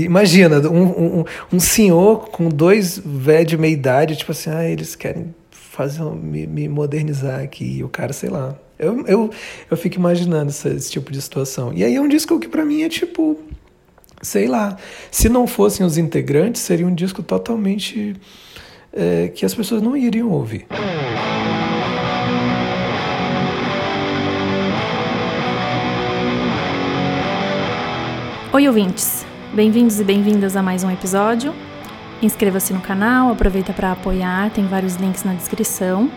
Imagina, um, um, um senhor com dois velhos de meia idade, tipo assim, ah, eles querem fazer, me, me modernizar aqui. E o cara, sei lá. Eu, eu, eu fico imaginando esse, esse tipo de situação. E aí é um disco que para mim é tipo, sei lá. Se não fossem os integrantes, seria um disco totalmente é, que as pessoas não iriam ouvir. Oi, ouvintes. Bem-vindos e bem-vindas a mais um episódio. Inscreva-se no canal, aproveita para apoiar, tem vários links na descrição.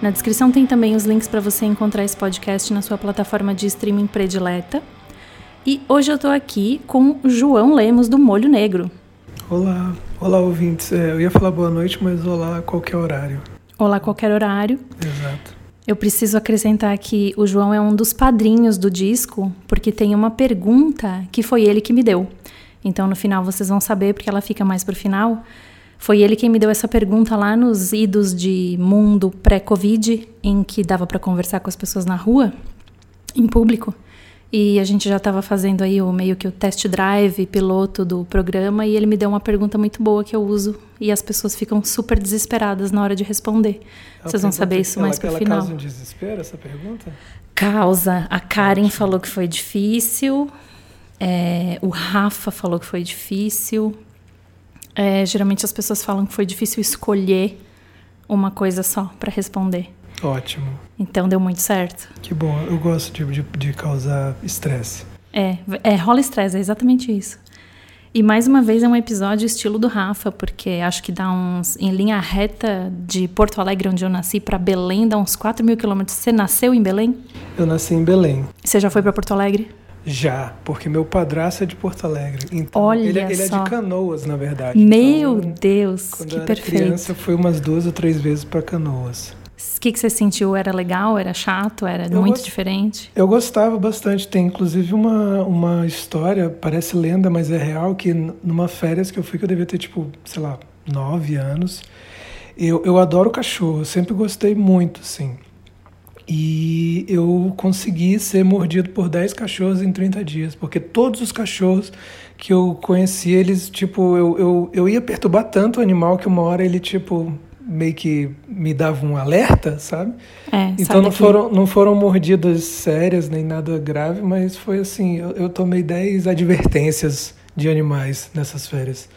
Na descrição tem também os links para você encontrar esse podcast na sua plataforma de streaming predileta. E hoje eu estou aqui com João Lemos do Molho Negro. Olá, olá ouvintes. É, eu ia falar boa noite, mas olá a qualquer horário. Olá qualquer horário. Exato. Eu preciso acrescentar que o João é um dos padrinhos do disco, porque tem uma pergunta que foi ele que me deu. Então no final vocês vão saber, porque ela fica mais pro final. Foi ele quem me deu essa pergunta lá nos idos de mundo pré-Covid, em que dava para conversar com as pessoas na rua, em público. E a gente já estava fazendo aí o meio que o test drive piloto do programa e ele me deu uma pergunta muito boa que eu uso e as pessoas ficam super desesperadas na hora de responder. Vocês vão saber isso ela, mais pro ela final. causa um desespero essa pergunta? Causa. A Karen falou que foi difícil. É, o Rafa falou que foi difícil. É, geralmente as pessoas falam que foi difícil escolher uma coisa só para responder. Ótimo. Então deu muito certo. Que bom. Eu gosto de, de, de causar estresse. É, é rola estresse, é exatamente isso. E mais uma vez é um episódio estilo do Rafa, porque acho que dá uns. Em linha reta de Porto Alegre, onde eu nasci, para Belém, dá uns 4 mil quilômetros. Você nasceu em Belém? Eu nasci em Belém. Você já foi para Porto Alegre? Já, porque meu padrasto é de Porto Alegre. Então, Olha ele, ele é só. de Canoas, na verdade. Meu Então, Deus, Quando que eu era perfeito. criança, eu fui umas duas ou três vezes para Canoas. O que, que você sentiu? Era legal? Era chato? Era Eu muito gost- diferente? Eu gostava bastante. Tem inclusive uma, uma história, parece lenda, mas é real, que numa férias que eu fui, que eu devia ter, tipo, sei lá, nove anos. Eu, eu adoro cachorro, eu sempre gostei muito, assim. E eu consegui ser mordido por 10 cachorros em 30 dias, porque todos os cachorros que eu conheci, eles, tipo, eu, eu, eu ia perturbar tanto o animal que uma hora ele, tipo, meio que me dava um alerta, sabe? É, Então não foram, não foram mordidas sérias nem nada grave, mas foi assim, eu, eu tomei 10 advertências de animais nessas férias.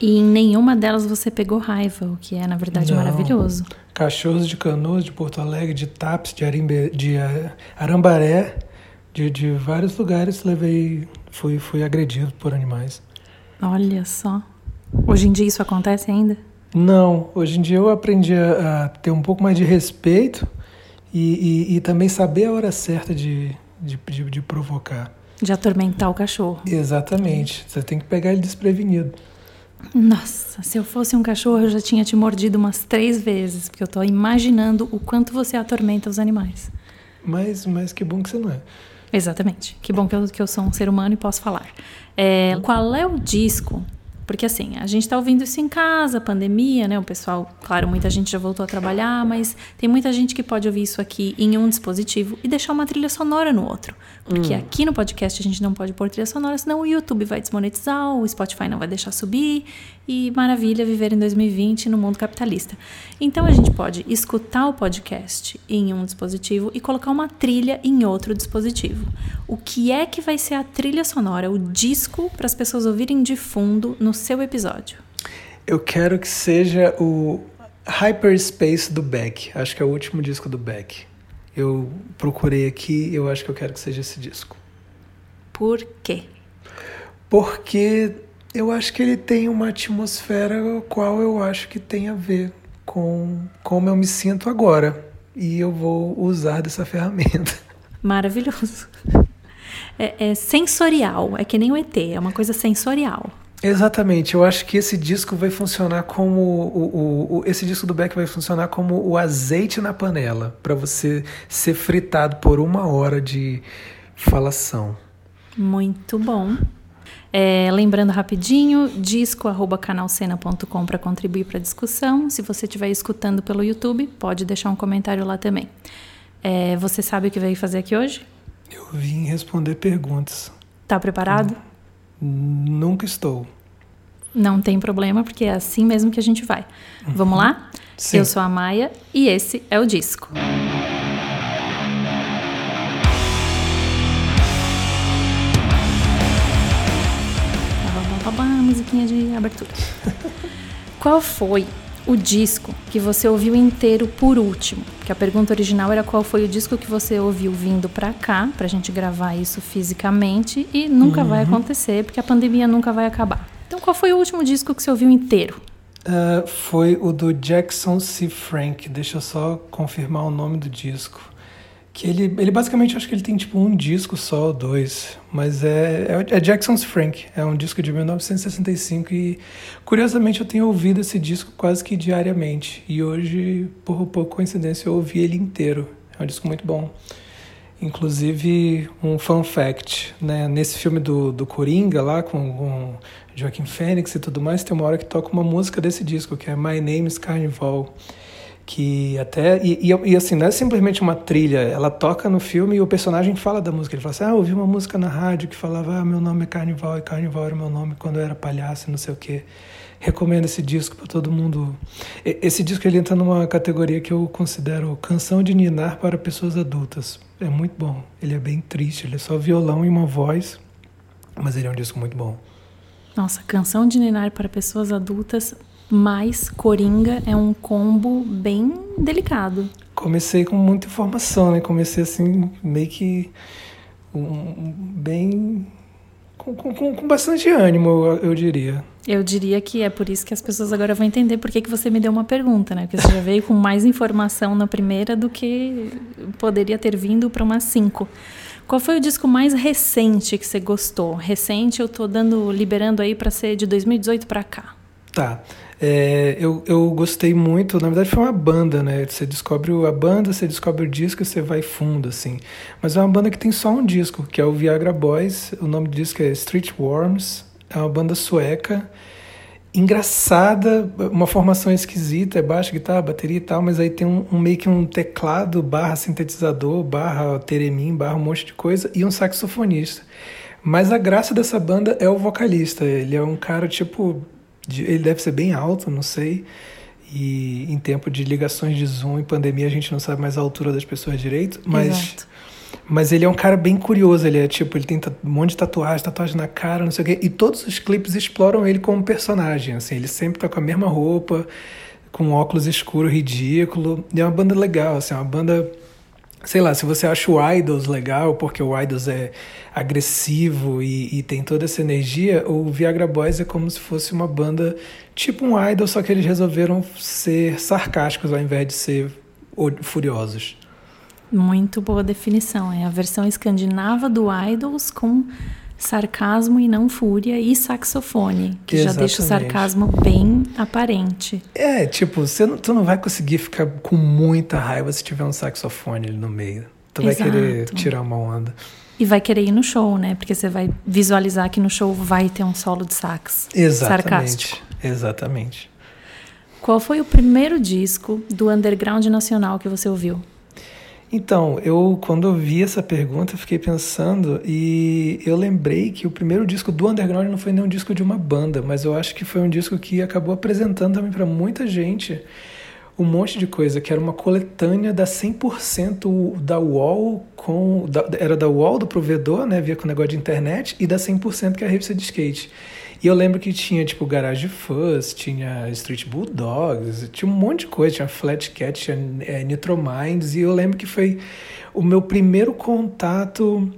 E em nenhuma delas você pegou raiva, o que é, na verdade, Não. maravilhoso. Cachorros de Canoas, de Porto Alegre, de Tapes, de, Arimbe, de eh, Arambaré, de, de vários lugares levei, fui, fui agredido por animais. Olha só. Hoje em dia isso acontece ainda? Não, hoje em dia eu aprendi a, a ter um pouco mais de respeito e, e, e também saber a hora certa de, de, de, de provocar. De atormentar o cachorro. Exatamente, você tem que pegar ele desprevenido. Nossa, se eu fosse um cachorro, eu já tinha te mordido umas três vezes, porque eu tô imaginando o quanto você atormenta os animais. Mas, mas que bom que você não é. Exatamente. Que bom que eu, que eu sou um ser humano e posso falar. É, qual é o disco? Porque assim, a gente tá ouvindo isso em casa, pandemia, né? O pessoal, claro, muita gente já voltou a trabalhar, mas tem muita gente que pode ouvir isso aqui em um dispositivo e deixar uma trilha sonora no outro. Porque aqui no podcast a gente não pode pôr trilha sonora, senão o YouTube vai desmonetizar, o Spotify não vai deixar subir. E maravilha viver em 2020 no mundo capitalista. Então a gente pode escutar o podcast em um dispositivo e colocar uma trilha em outro dispositivo. O que é que vai ser a trilha sonora, o disco para as pessoas ouvirem de fundo no seu episódio? Eu quero que seja o Hyperspace do Beck. Acho que é o último disco do Beck. Eu procurei aqui, eu acho que eu quero que seja esse disco. Por quê? Porque eu acho que ele tem uma atmosfera qual eu acho que tem a ver com como eu me sinto agora. E eu vou usar dessa ferramenta. Maravilhoso. É, é sensorial, é que nem o ET, é uma coisa sensorial. Exatamente, eu acho que esse disco vai funcionar como o, o, o- esse disco do Beck vai funcionar como o azeite na panela para você ser fritado por uma hora de falação. Muito bom. É, lembrando rapidinho, disco arroba canalcena.com para contribuir para a discussão. Se você estiver escutando pelo YouTube, pode deixar um comentário lá também. É, você sabe o que veio fazer aqui hoje? Eu vim responder perguntas. Tá preparado? Nunca estou. Não tem problema, porque é assim mesmo que a gente vai. Uhum. Vamos lá? Sim. Eu sou a Maia e esse é o disco. musiquinha abertura. Qual foi o disco que você ouviu inteiro por último? Que a pergunta original era qual foi o disco que você ouviu vindo para cá, pra gente gravar isso fisicamente, e nunca uhum. vai acontecer, porque a pandemia nunca vai acabar. Então, qual foi o último disco que você ouviu inteiro? Uh, foi o do Jackson C. Frank. Deixa eu só confirmar o nome do disco. Que ele, ele basicamente, acho que ele tem tipo um disco só, dois. Mas é, é, é Jackson's Frank. É um disco de 1965 e, curiosamente, eu tenho ouvido esse disco quase que diariamente. E hoje, por, por coincidência, eu ouvi ele inteiro. É um disco muito bom. Inclusive, um fun fact, né? Nesse filme do, do Coringa, lá com, com Joaquim Fênix e tudo mais, tem uma hora que toca uma música desse disco, que é My Name is Carnival que até e, e, e, assim não é simplesmente uma trilha ela toca no filme e o personagem fala da música. Ele fala assim ah ouvi uma música na rádio que falava ah meu nome é Carnival e Carnival era meu nome quando eu era palhaço não sei o que recomendo esse disco para todo mundo. Esse disco ele entra numa categoria que eu considero canção de ninar para pessoas adultas. É muito bom. Ele é bem triste ele é só violão e uma voz mas ele é um disco muito bom. Nossa canção de ninar para pessoas adultas mas Coringa é um combo bem delicado. Comecei com muita informação, né? Comecei assim, meio que um, bem. Com, com, com, bastante ânimo, eu, eu, diria. Eu diria que é por isso que as pessoas agora vão entender por que, que você me deu uma pergunta, né? Porque você já veio com mais informação na primeira do que poderia ter vindo para umas cinco. Qual foi o disco mais recente que você gostou? Recente, eu tô dando, liberando aí para ser de 2018 para cá. Tá. É, eu, eu gostei muito, na verdade foi uma banda, né? Você descobre a banda, você descobre o disco e você vai fundo, assim. Mas é uma banda que tem só um disco, que é o Viagra Boys. O nome do disco é Street Worms. É uma banda sueca. Engraçada, uma formação esquisita, é baixo, guitarra, bateria e tal, mas aí tem um, um meio que um teclado barra sintetizador, barra teremim, barra um monte de coisa, e um saxofonista. Mas a graça dessa banda é o vocalista. Ele é um cara, tipo, ele deve ser bem alto, não sei. E em tempo de ligações de Zoom e pandemia, a gente não sabe mais a altura das pessoas direito, mas. Exato. Mas ele é um cara bem curioso, ele é tipo, ele tem um monte de tatuagem, tatuagem na cara, não sei o quê, e todos os clipes exploram ele como personagem, assim, ele sempre tá com a mesma roupa, com óculos escuro ridículo, e é uma banda legal, assim, é uma banda sei lá, se você acha o Idols legal, porque o Idols é agressivo e, e, tem toda essa energia, o Viagra Boys é como se fosse uma banda tipo um Idol, só que eles resolveram ser sarcásticos ao invés de ser furiosos. Muito boa definição. É a versão escandinava do Idols com sarcasmo e não fúria e saxofone, que Exatamente. já deixa o sarcasmo bem aparente. É, tipo, você não, tu não vai conseguir ficar com muita raiva se tiver um saxofone ali no meio. Tu Exato. vai querer tirar uma onda. E vai querer ir no show, né? Porque você vai visualizar que no show vai ter um solo de sax. Exatamente. Sarcástico. Exatamente. Qual foi o primeiro disco do underground nacional que você ouviu? Então, eu quando eu vi essa pergunta, fiquei pensando e eu lembrei que o primeiro disco do Underground não foi nem um disco de uma banda, mas eu acho que foi um disco que acabou apresentando também para muita gente um monte de coisa, que era uma coletânea da 100% da UOL com da, era da UOL do provedor, né, via com negócio de internet e da 100% que é a revista de skate. E eu lembro que tinha, tipo, Garage Fuzz, tinha Street Bulldogs, tinha um monte de coisa, tinha Flat Cat, tinha é, Nitro Minds, e eu lembro que foi o meu primeiro contato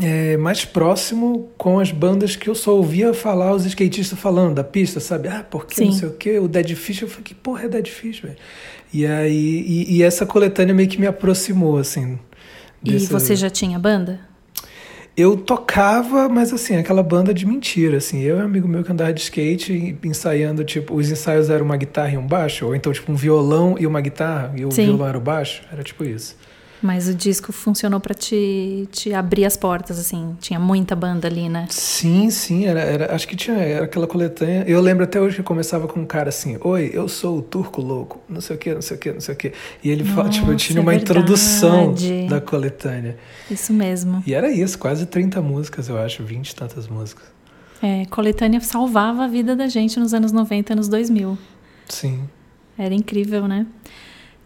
é, mais próximo com as bandas que eu só ouvia falar os skatistas falando da pista, sabe? Ah, porque Sim. não sei o quê, o Dead Fish, eu falei, que porra é Dead Fish, velho? E aí, e, e, essa coletânea meio que me aproximou, assim. Dessa... E você já tinha banda? Eu tocava, mas assim, aquela banda de mentira, assim. Eu e um amigo meu que andava de skate ensaiando, tipo, os ensaios eram uma guitarra e um baixo, ou então, tipo, um violão e uma guitarra, e o Sim. violão era o baixo. Era tipo isso. Mas o disco funcionou para te, te abrir as portas, assim. Tinha muita banda ali, né? Sim, sim. Era, era, acho que tinha era aquela coletânea. Eu lembro até hoje que começava com um cara assim: Oi, eu sou o Turco Louco, não sei o que, não sei o que, não sei o que. E ele fala, tipo, tinha uma é introdução da coletânea. Isso mesmo. E era isso, quase 30 músicas, eu acho, 20 e tantas músicas. É, coletânea salvava a vida da gente nos anos 90, anos 2000. Sim. Era incrível, né?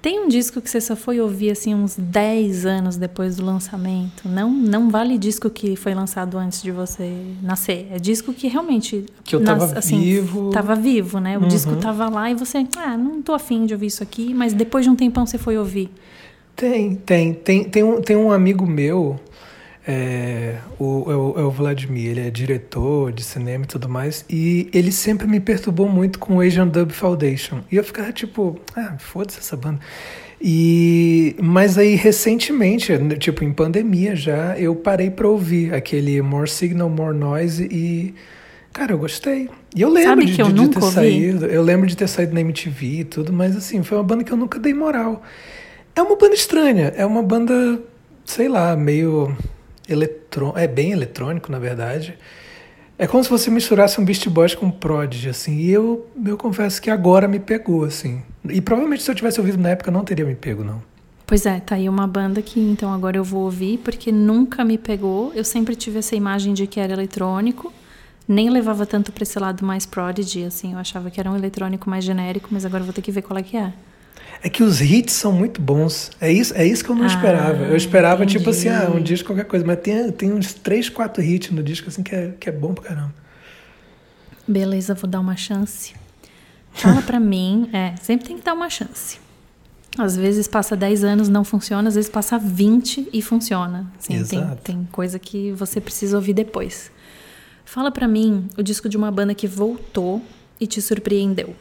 Tem um disco que você só foi ouvir assim uns 10 anos depois do lançamento. Não, não vale disco que foi lançado antes de você nascer. É disco que realmente que eu tava assim, vivo. Tava vivo, né? O uhum. disco tava lá e você, ah, não tô afim de ouvir isso aqui, mas depois de um tempão você foi ouvir. Tem, tem, tem, tem um, tem um amigo meu é, o, é, o, é o Vladimir, ele é diretor de cinema e tudo mais, e ele sempre me perturbou muito com o Asian Dub Foundation. E eu ficava tipo, ah, foda-se essa banda. E, mas aí, recentemente, tipo, em pandemia já, eu parei pra ouvir aquele More Signal, More Noise e. Cara, eu gostei. E eu lembro de, eu de, ter ouvi? saído. Eu lembro de ter saído na MTV e tudo, mas assim, foi uma banda que eu nunca dei moral. É uma banda estranha, é uma banda, sei lá, meio eletrônico, é bem eletrônico, na verdade. É como se você misturasse um Beast Boys com um Prodigy, assim. E eu, eu confesso que agora me pegou, assim. E provavelmente se eu tivesse ouvido na época não teria me pego, não. Pois é, tá aí uma banda que então agora eu vou ouvir, porque nunca me pegou. Eu sempre tive essa imagem de que era eletrônico. Nem levava tanto pra esse lado mais Prodigy, assim. Eu achava que era um eletrônico mais genérico, mas agora vou ter que ver qual é que é. É que os hits são muito bons. É isso, é isso que eu não ah, esperava. Eu esperava, entendi. tipo assim, ah, um disco, qualquer coisa. Mas tem, tem uns três, quatro hits no disco, assim, que é, que é bom pra caramba. Beleza, vou dar uma chance. Fala pra mim, é, sempre tem que dar uma chance. Às vezes passa 10 anos, não funciona, às vezes passa 20 e funciona. Assim, tem, tem coisa que você precisa ouvir depois. Fala pra mim o disco de uma banda que voltou e te surpreendeu.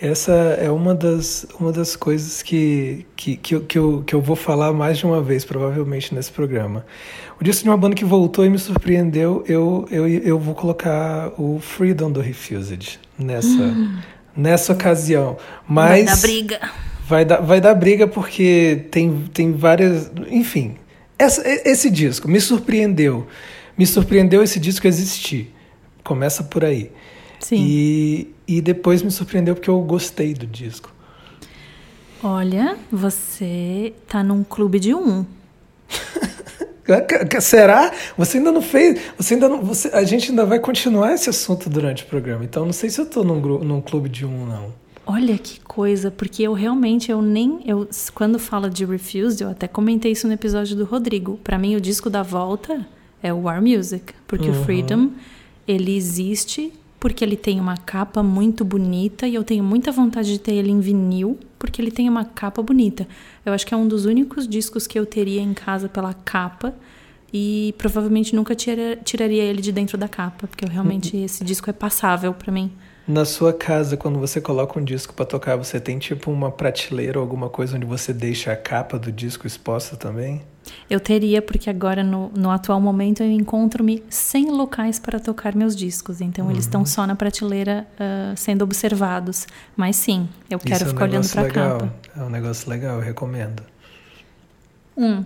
Essa é uma das, uma das coisas que, que, que, eu, que, eu, que eu vou falar mais de uma vez, provavelmente, nesse programa. O disco de uma banda que voltou e me surpreendeu, eu, eu, eu vou colocar o Freedom do Refused nessa, hum. nessa ocasião. Mas vai dar briga. Vai dar, vai dar briga porque tem, tem várias. Enfim, essa, esse disco me surpreendeu. Me surpreendeu esse disco existir. Começa por aí. Sim. E, e depois me surpreendeu porque eu gostei do disco. Olha, você tá num clube de um. Será? Você ainda não fez. Você ainda não. Você, a gente ainda vai continuar esse assunto durante o programa. Então não sei se eu tô num, num clube de um, não. Olha que coisa, porque eu realmente eu nem eu quando fala de Refused, eu até comentei isso no episódio do Rodrigo. Para mim o disco da volta é o War Music, porque uhum. o Freedom ele existe porque ele tem uma capa muito bonita e eu tenho muita vontade de ter ele em vinil, porque ele tem uma capa bonita. Eu acho que é um dos únicos discos que eu teria em casa pela capa e provavelmente nunca tira, tiraria ele de dentro da capa, porque eu, realmente uhum. esse disco é passável para mim. Na sua casa, quando você coloca um disco para tocar, você tem tipo uma prateleira ou alguma coisa onde você deixa a capa do disco exposta também? Eu teria, porque agora no, no atual momento eu encontro-me sem locais para tocar meus discos. Então uhum. eles estão só na prateleira uh, sendo observados. Mas sim, eu quero ficar é um olhando para a capa. É um negócio legal, eu recomendo. Hum.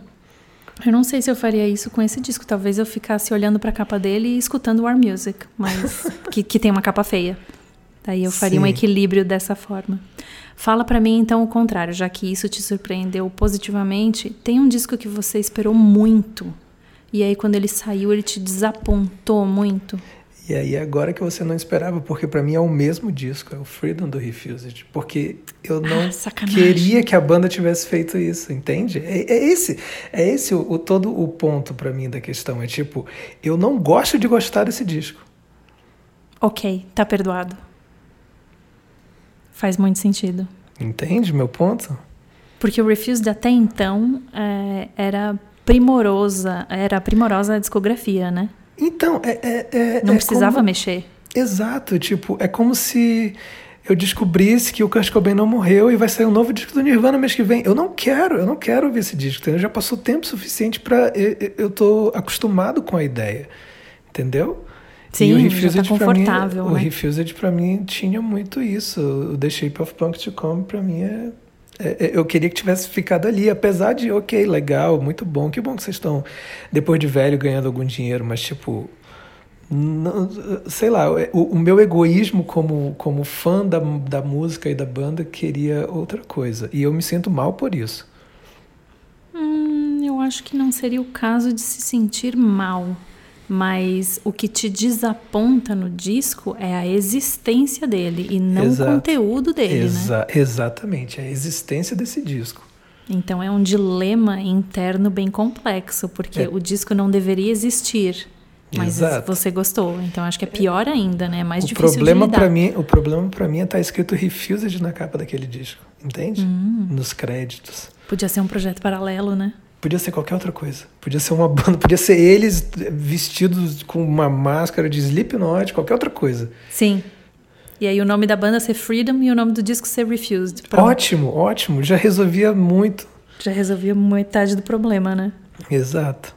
Eu não sei se eu faria isso com esse disco. Talvez eu ficasse olhando para a capa dele e escutando War Music, mas que, que tem uma capa feia. Daí eu faria Sim. um equilíbrio dessa forma. Fala para mim então o contrário, já que isso te surpreendeu positivamente. Tem um disco que você esperou muito e aí quando ele saiu ele te desapontou muito. E aí agora que você não esperava, porque para mim é o mesmo disco, é o Freedom do Refused, porque eu não ah, queria que a banda tivesse feito isso, entende? É, é esse, é esse o, o todo o ponto para mim da questão, é tipo, eu não gosto de gostar desse disco. Ok, tá perdoado. Faz muito sentido. Entende meu ponto? Porque o Refused até então é, era primorosa, era primorosa a discografia, né? Então, é. é, é Não é precisava como... mexer. Exato, tipo, é como se eu descobrisse que o Kurt Cobain não morreu e vai sair um novo disco do Nirvana mês que vem. Eu não quero, eu não quero ouvir esse disco. Entendeu? Já passou tempo suficiente para eu, eu tô acostumado com a ideia, entendeu? Sim, e o Refused tá confortável. Mim, né? O Refused para mim tinha muito isso. O The Shape of Punk to Come para mim é, é, é, eu queria que tivesse ficado ali, apesar de, ok, legal, muito bom, que bom que vocês estão, depois de velho, ganhando algum dinheiro, mas tipo, não, sei lá, o, o, meu egoísmo como, como fã da, da música e da banda queria outra coisa, e eu me sinto mal por isso. Hum, eu acho que não seria o caso de se sentir mal Mas o que te desaponta no disco é a existência dele e não Exato. o conteúdo dele, né? Exa Exatamente, a existência desse disco. Então é um dilema interno bem complexo, porque É. o disco não deveria existir. Mas Exato. você gostou. Então acho que é pior ainda, né? É mais o difícil problema de lidar. para mim, o problema para mim é estar escrito Refused na capa daquele disco, entende? Hum. Nos créditos. Podia ser um projeto paralelo, né? Podia ser qualquer outra coisa. Podia ser uma banda, podia ser eles vestidos com uma máscara de Slipknot, qualquer outra coisa. Sim. E aí o nome da banda ser Freedom e o nome do disco ser Refused. Pronto. Ótimo, ótimo, já resolvia muito. Já resolvia metade do problema, né? Exato.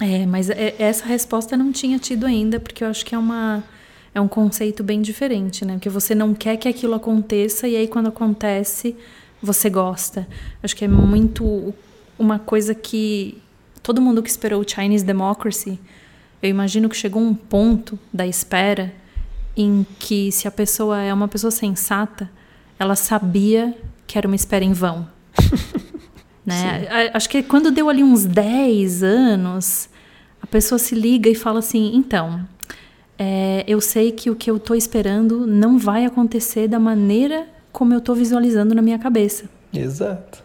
É, mas é- essa resposta não tinha tido ainda, porque eu acho que é uma é um conceito bem diferente, né? Porque você não quer que aquilo aconteça e aí quando acontece, você gosta. Acho que é muito uma coisa que todo mundo que esperou o Chinese Democracy, eu imagino que chegou um ponto da espera em que se a pessoa é uma pessoa sensata, ela sabia que era uma espera em vão. né? Acho que quando deu ali uns 10 anos, a pessoa se liga e fala assim: então, é, eu sei que o que eu estou esperando não vai acontecer da maneira como eu estou visualizando na minha cabeça. Exato.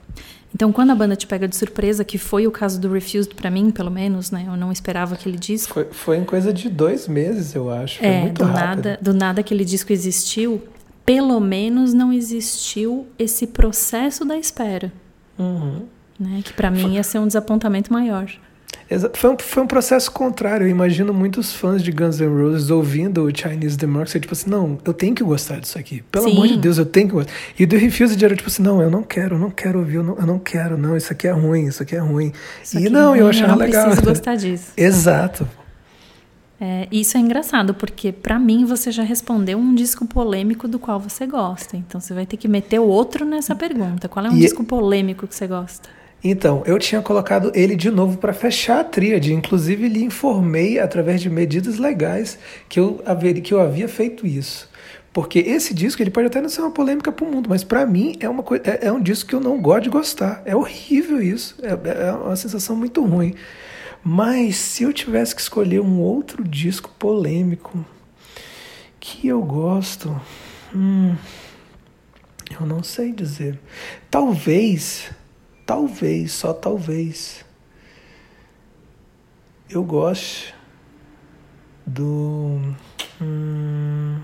Então, quando a banda te pega de surpresa, que foi o caso do Refused pra mim, pelo menos, né? Eu não esperava aquele disco. Foi, foi em coisa de dois meses, eu acho. Foi É, muito do rápido. nada, do nada aquele disco existiu. Pelo menos não existiu esse processo da espera, Uhum. né? Que pra mim ia ser um desapontamento maior. Foi um, foi um processo contrário. Eu imagino muitos fãs de Guns N' Roses ouvindo o Chinese Democracy, tipo assim, não, eu tenho que gostar disso aqui. Pelo Sim. amor de Deus, eu tenho que gostar. E o do Refused era tipo assim, não, eu não quero, eu não quero ouvir, eu não, eu não quero, não, isso aqui é ruim, isso aqui é ruim. Isso e aqui não, eu não- achava não legal. preciso gostar disso. Exato. É, isso é engraçado, porque pra mim você já respondeu um disco polêmico do qual você gosta. Então você vai ter que meter o outro nessa pergunta. Qual é um E- disco polêmico que você gosta? Então, eu tinha colocado ele de novo para fechar a tríade. Inclusive, lhe informei através de medidas legais que eu, que eu havia feito isso. Porque esse disco ele pode até não ser uma polêmica para o mundo, mas para mim é, uma coi- é, é um disco que eu não gosto de gostar. É horrível isso. É, é uma sensação muito ruim. Mas se eu tivesse que escolher um outro disco polêmico que eu gosto, hum, eu não sei dizer. Talvez, talvez, só talvez, eu goste do. hum,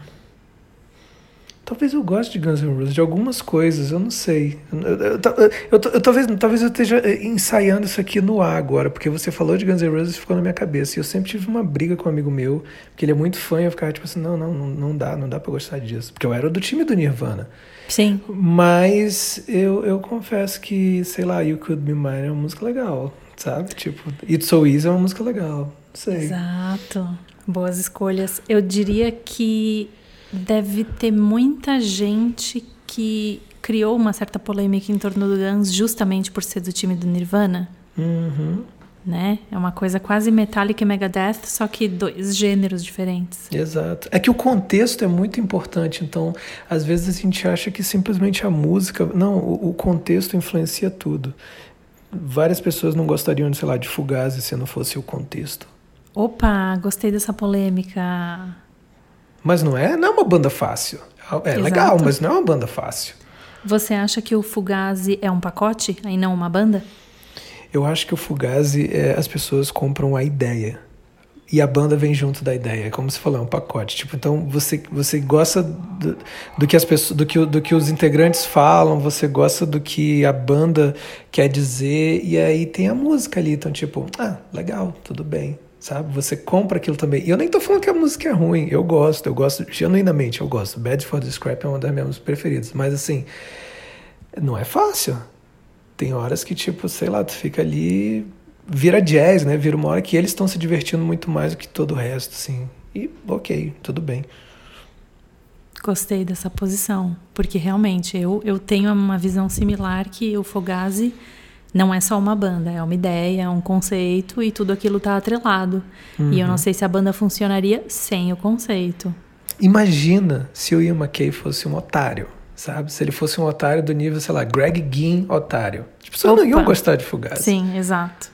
Talvez eu goste de Guns N' Roses, de algumas coisas, eu não sei. Eu, eu- eu- talvez, talvez eu esteja eh, ensaiando isso aqui no ar agora, porque você falou de Guns N' Roses e ficou na minha cabeça. E eu sempre tive uma briga com um amigo meu, porque ele é muito fã e eu ficava tipo assim: não, não, não, não dá, não dá pra gostar disso. Porque eu era do time do Nirvana. Sim. Mas eu, eu confesso que, sei lá, You Could Be Mine é uma música legal, sabe? Tipo, It's So Easy é uma música legal. Não sei. Exato. Boas escolhas. Eu diria que deve ter muita gente que criou uma certa polêmica em torno do Guns justamente por ser do time do Nirvana, Uhum, né? É uma coisa quase Metallica e Megadeth, só que dois gêneros diferentes. exato. É que o contexto é muito importante, então às vezes a gente acha que simplesmente a música. Não, o, o contexto influencia tudo. Várias pessoas não gostariam, sei lá, de Fugazi se não fosse o contexto. Opa, gostei dessa polêmica. Mas não é, não é uma banda fácil. É Exato. legal, mas não é uma banda fácil. Você acha que o Fugazi é um pacote e não uma banda? Eu acho que o Fugazi, é, as pessoas compram a ideia. E a banda vem junto da ideia. Como você falou, é um pacote. Tipo, então você, você gosta do, do que as pessoas, do que, do que os integrantes falam, você gosta do que a banda quer dizer, e aí tem a música ali. Então, tipo, ah, legal, tudo bem. Sabe? Você compra aquilo também. E eu nem tô falando que a música é ruim. Eu gosto, eu gosto, genuinamente, eu gosto. Bad for the Scrap é uma das minhas preferidas. Mas assim, não é fácil. Tem horas que, tipo, sei lá, tu fica ali. Vira jazz, né? Vira uma hora que eles estão se divertindo muito mais do que todo o resto, assim. E ok, tudo bem. Gostei dessa posição, porque realmente eu, eu tenho uma visão similar que o Fogazi não é só uma banda, é uma ideia, é um conceito e tudo aquilo tá atrelado. E eu não sei se a banda funcionaria sem o conceito. Imagina se o Ian McKay fosse um otário, sabe? Se ele fosse um otário do nível, sei lá, Greg Ginn otário. Tipo, vocês não iam gostar de Fugazi. Sim, exato.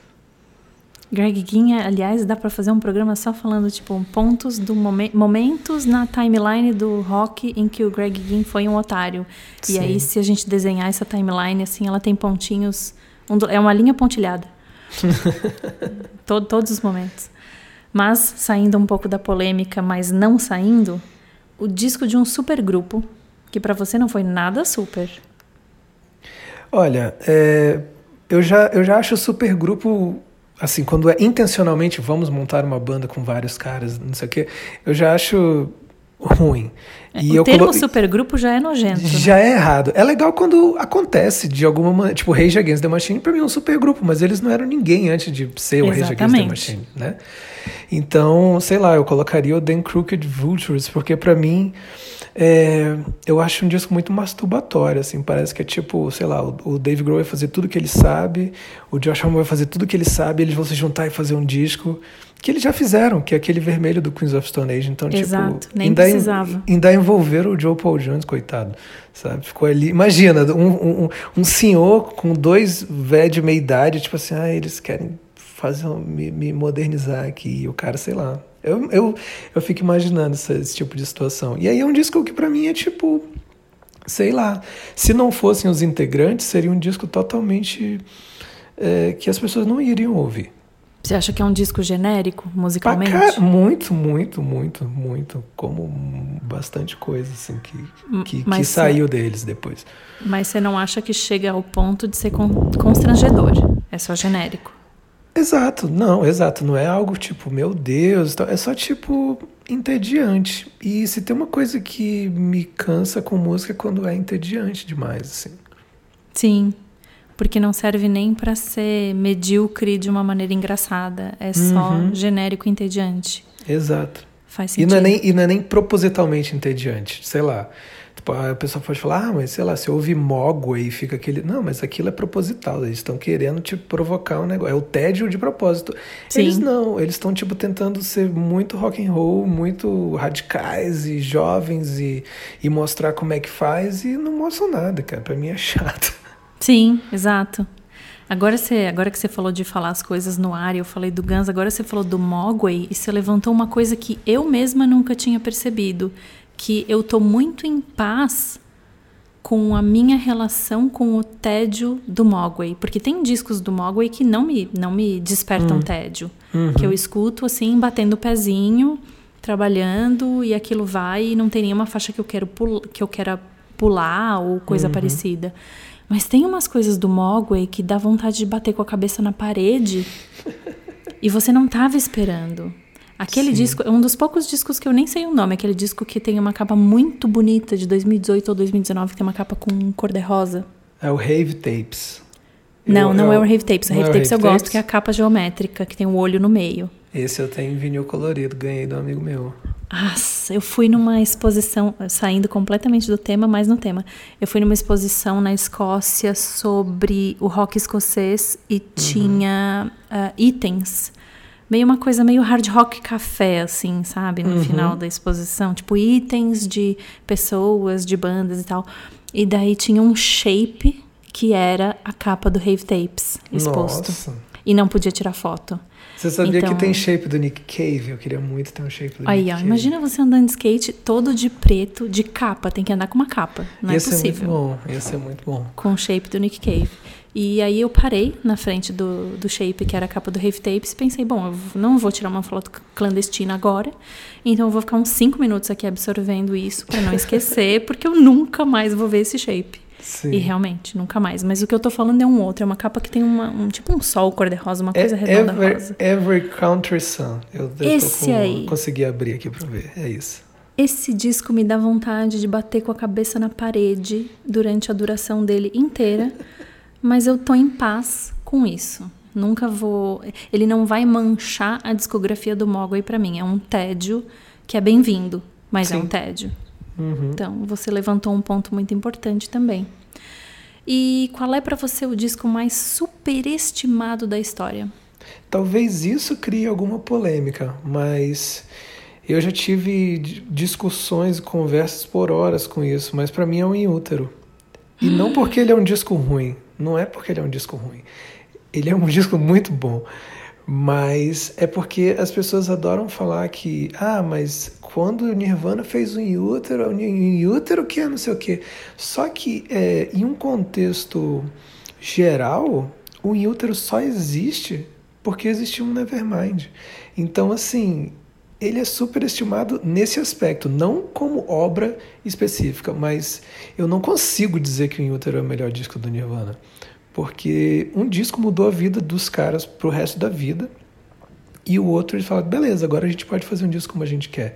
Greg Ginn, aliás, dá para fazer um programa só falando, tipo, pontos do momen momentos na timeline do rock em que o Greg Ginn foi um otário. Sim. E aí, se a gente desenhar essa timeline, assim, ela tem pontinhos. É uma linha pontilhada. Todo, todos os momentos. Mas, saindo um pouco da polêmica, mas não saindo, o disco de um super grupo, que para você não foi nada super. Olha, é, eu, já, eu já acho super grupo assim, quando é intencionalmente vamos montar uma banda com vários caras, não sei o quê, eu já acho ruim. É, e o termo colo... supergrupo já é nojento. Né? Já né? é errado. É legal quando acontece de alguma maneira. Tipo, Rage Against the Machine, pra mim é um supergrupo, mas eles não eram ninguém antes de ser o Rage Against the Machine, né? Então, sei lá, eu colocaria o Dan Crooked Vultures, porque para mim é, eu acho um disco muito masturbatório, assim, parece que é tipo, sei lá, o, o Dave Grohl vai fazer tudo que ele sabe, o Josh Homme vai fazer tudo que ele sabe, eles vão se juntar e fazer um disco que eles já fizeram, que é aquele vermelho do Queens of Stone Age, então Exato, tipo, nem ainda, precisava. ainda envolver o Joe Paul Jones, coitado, sabe? Ficou ali, imagina, um, um, um senhor com dois velhos de meia idade, tipo assim, ah, eles querem fazer me, me modernizar aqui, e o cara, sei lá, eu, eu, eu fico imaginando esse, esse tipo de situação. E aí é um disco que para mim é tipo, sei lá, se não fossem os integrantes, seria um disco totalmente é, que as pessoas não iriam ouvir. Você acha que é um disco genérico, musicalmente? Muito, muito, muito, muito. Como bastante coisa, assim, que, que, que saiu deles depois. Mas você não acha que chega ao ponto de ser constrangedor? É só genérico? Exato, não, exato. Não é algo tipo, meu Deus, é só tipo entediante. E se tem uma coisa que me cansa com música é quando é entediante demais, assim. Sim, porque não serve nem para ser medíocre de uma maneira engraçada. É só uhum. genérico entediante. Exato. Faz sentido. E não, é nem, e não é nem propositalmente entediante. Sei lá. Tipo, a pessoa pode falar, ah, mas sei lá, se ouve Mogwai e fica aquele. Não, mas aquilo é proposital, eles estão querendo te provocar um negócio. É o tédio de propósito. Sim. Eles não, eles estão tipo tentando ser muito rock and roll, muito radicais e jovens e, e mostrar como é que faz e não mostram nada, cara. Pra mim é chato. Sim, exato. Agora, você, agora que você falou de falar as coisas no ar, eu falei do Guns, agora você falou do Mogwai e você levantou uma coisa que eu mesma nunca tinha percebido que eu tô muito em paz com a minha relação com o tédio do Mogwai, porque tem discos do Mogwai que não me não me despertam hum. tédio, uhum. que eu escuto assim batendo o pezinho, trabalhando e aquilo vai e não tem nenhuma faixa que eu quero que eu quero pular ou coisa uhum. parecida. Mas tem umas coisas do Mogwai que dá vontade de bater com a cabeça na parede e você não estava esperando. Aquele Sim. disco é um dos poucos discos que eu nem sei o nome. Aquele disco que tem uma capa muito bonita de 2018 ou 2019, que tem uma capa com cor-de-rosa. É o Rave Tapes. Não, eu, não eu, é o Rave Tapes. O Rave é Tapes eu gosto, que é a capa geométrica, que tem o um olho no meio. Esse eu tenho em vinil colorido, ganhei do amigo meu. Nossa, eu fui numa exposição, saindo completamente do tema, mas no tema. Eu fui numa exposição na Escócia sobre o rock escocês e uhum. tinha uh, itens meio uma coisa meio hard rock café, assim, sabe? No uhum. final da exposição. Tipo, itens de pessoas, de bandas e tal. E daí tinha um shape que era a capa do Rave Tapes exposto. Nossa. E não podia tirar foto. Você sabia então, que tem shape do Nick Cave? Eu queria muito ter um shape do aí, Nick ó, Cave. Imagina você andando de skate todo de preto, de capa. Tem que andar com uma capa. Não ia é possível. Ia ser muito bom. Ia ser muito bom. Com o shape do Nick Cave. E aí eu parei na frente do, do shape, que era a capa do Rave Tapes, e pensei, bom, eu não vou tirar uma foto clandestina agora, então eu vou ficar uns 5 minutos aqui absorvendo isso para não esquecer, porque eu nunca mais vou ver esse shape. Sim. E realmente, nunca mais. Mas o que eu tô falando é um outro, é uma capa que tem uma, um tipo um sol cor-de-rosa, uma é coisa redonda every, rosa. Every Country Sun. Eu, eu Esse com, aí. Consegui abrir aqui pra ver, é isso. Esse disco me dá vontade de bater com a cabeça na parede durante a duração dele inteira. mas eu tô em paz com isso. Nunca vou. Ele não vai manchar a discografia do Mogwai para mim. É um tédio que é bem-vindo, mas Sim. é um tédio. Uhum. Então, você levantou um ponto muito importante também. E qual é para você o disco mais superestimado da história? Talvez isso crie alguma polêmica, mas eu já tive discussões e conversas por horas com isso, mas para mim é um In Útero. E não porque ele é um disco ruim, não é porque ele é um disco ruim. Ele é um disco muito bom. Mas é porque as pessoas adoram falar que, ah, mas quando o Nirvana fez um útero, um útero que é não sei o quê. Só que é, em um contexto geral, o útero só existe porque existiu um Nevermind. Então, assim, ele é superestimado nesse aspecto, não como obra específica, mas eu não consigo dizer que o Útero é o melhor disco do Nirvana, porque um disco mudou a vida dos caras pro resto da vida, e o outro ele fala, beleza, agora a gente pode fazer um disco como a gente quer,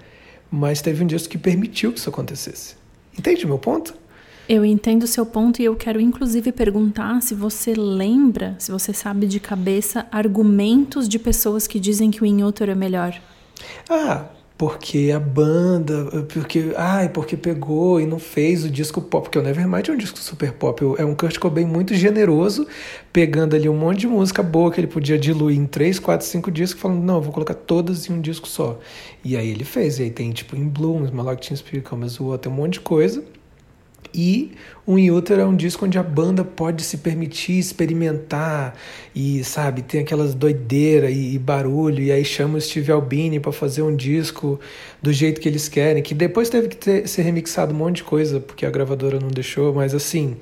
mas teve um disco que permitiu que isso acontecesse. Entende o meu ponto? Eu entendo o seu ponto e eu quero inclusive perguntar se você lembra, se você sabe de cabeça, argumentos de pessoas que dizem que o In Utero é melhor. Ah, porque a banda, porque, ai, porque pegou e não fez o disco pop, porque o Nevermind é um disco super pop, é um Kurt Cobain muito generoso, pegando ali um monte de música boa que ele podia diluir em três, quatro, cinco discos, falando, não, vou colocar todas em um disco só. E aí ele fez, e aí tem tipo In Bloom, Smell Teen Spirit, Come As tem um monte de coisa, e o In Utero é um disco onde a banda pode se permitir experimentar e, sabe, tem aquelas doideira e, e barulho, e aí chama o Steve Albini para fazer um disco do jeito que eles querem, que depois teve que ter, ser remixado um monte de coisa, porque a gravadora não deixou, mas assim,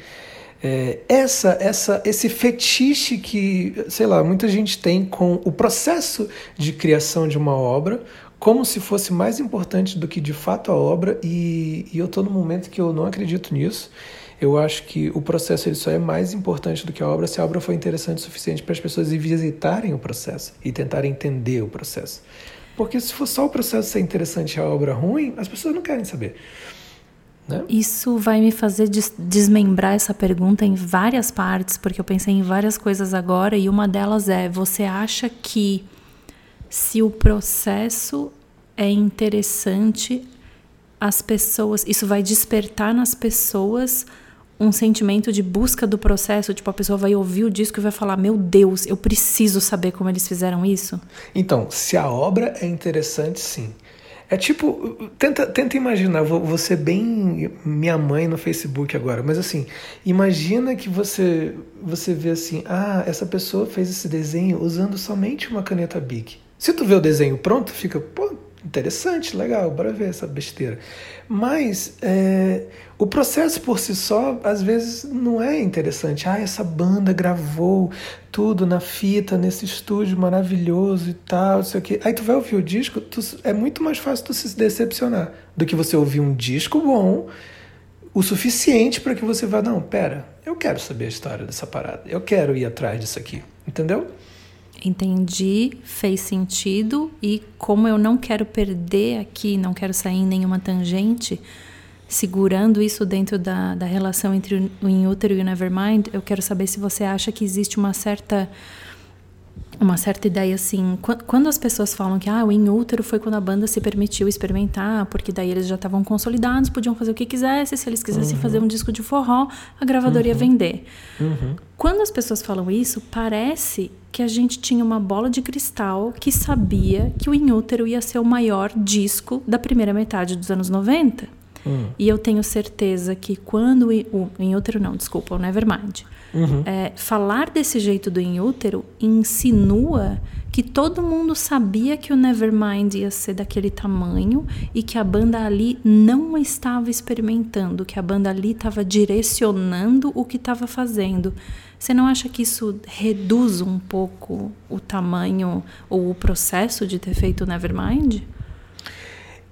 é, essa, essa, esse fetiche que, sei lá, muita gente tem com o processo de criação de uma obra, como se fosse mais importante do que de fato a obra, e, e eu estou num momento que eu não acredito nisso. Eu acho que o processo ele só é mais importante do que a obra se a obra for interessante o suficiente para as pessoas visitarem o processo e tentarem entender o processo. Porque se for só o processo ser interessante e a obra ruim, as pessoas não querem saber. Né? Isso vai me fazer des desmembrar essa pergunta em várias partes, porque eu pensei em várias coisas agora e uma delas é: você acha que se o processo é interessante, as pessoas, isso vai despertar nas pessoas um sentimento de busca do processo, tipo a pessoa vai ouvir o disco e vai falar: "Meu Deus, eu preciso saber como eles fizeram isso". Então, se a obra é interessante, sim. É tipo, tenta, tenta imaginar, vou, vou ser bem minha mãe no Facebook agora, mas assim, imagina que você você vê assim, ah, essa pessoa fez esse desenho usando somente uma caneta Bic. Se tu vê o desenho pronto, fica, pô, interessante, legal, bora ver essa besteira. Mas é, o processo por si só, às vezes, não é interessante. Ah, essa banda gravou tudo na fita, nesse estúdio maravilhoso e tal, não sei o quê. Aí tu vai ouvir o disco, tu, é muito mais fácil tu se decepcionar do que você ouvir um disco bom o suficiente para que você vá, não, pera, eu quero saber a história dessa parada, eu quero ir atrás disso aqui, entendeu? Entendi, fez sentido. E como eu não quero perder aqui, não quero sair em nenhuma tangente, segurando isso dentro da, da relação entre o In Utero e o Nevermind, eu quero saber se você acha que existe uma certa uma certa ideia assim, quando as pessoas falam que ah, o In Utero foi quando a banda se permitiu experimentar, porque daí eles já estavam consolidados, podiam fazer o que quisessem, se eles quisessem uhum. fazer um disco de forró, a gravadora uhum. ia vender. Uhum. Quando as pessoas falam isso, parece que a gente tinha uma bola de cristal que sabia que o In Utero ia ser o maior disco da primeira metade dos anos 90. Hum. E eu tenho certeza que quando o, o In Utero não, desculpa, o Nevermind Uhum. É, falar desse jeito do In Útero insinua que todo mundo sabia que o Nevermind ia ser daquele tamanho e que a banda ali não estava experimentando, que a banda ali estava direcionando o que estava fazendo. Você não acha que isso reduz um pouco o tamanho ou o processo de ter feito o Nevermind?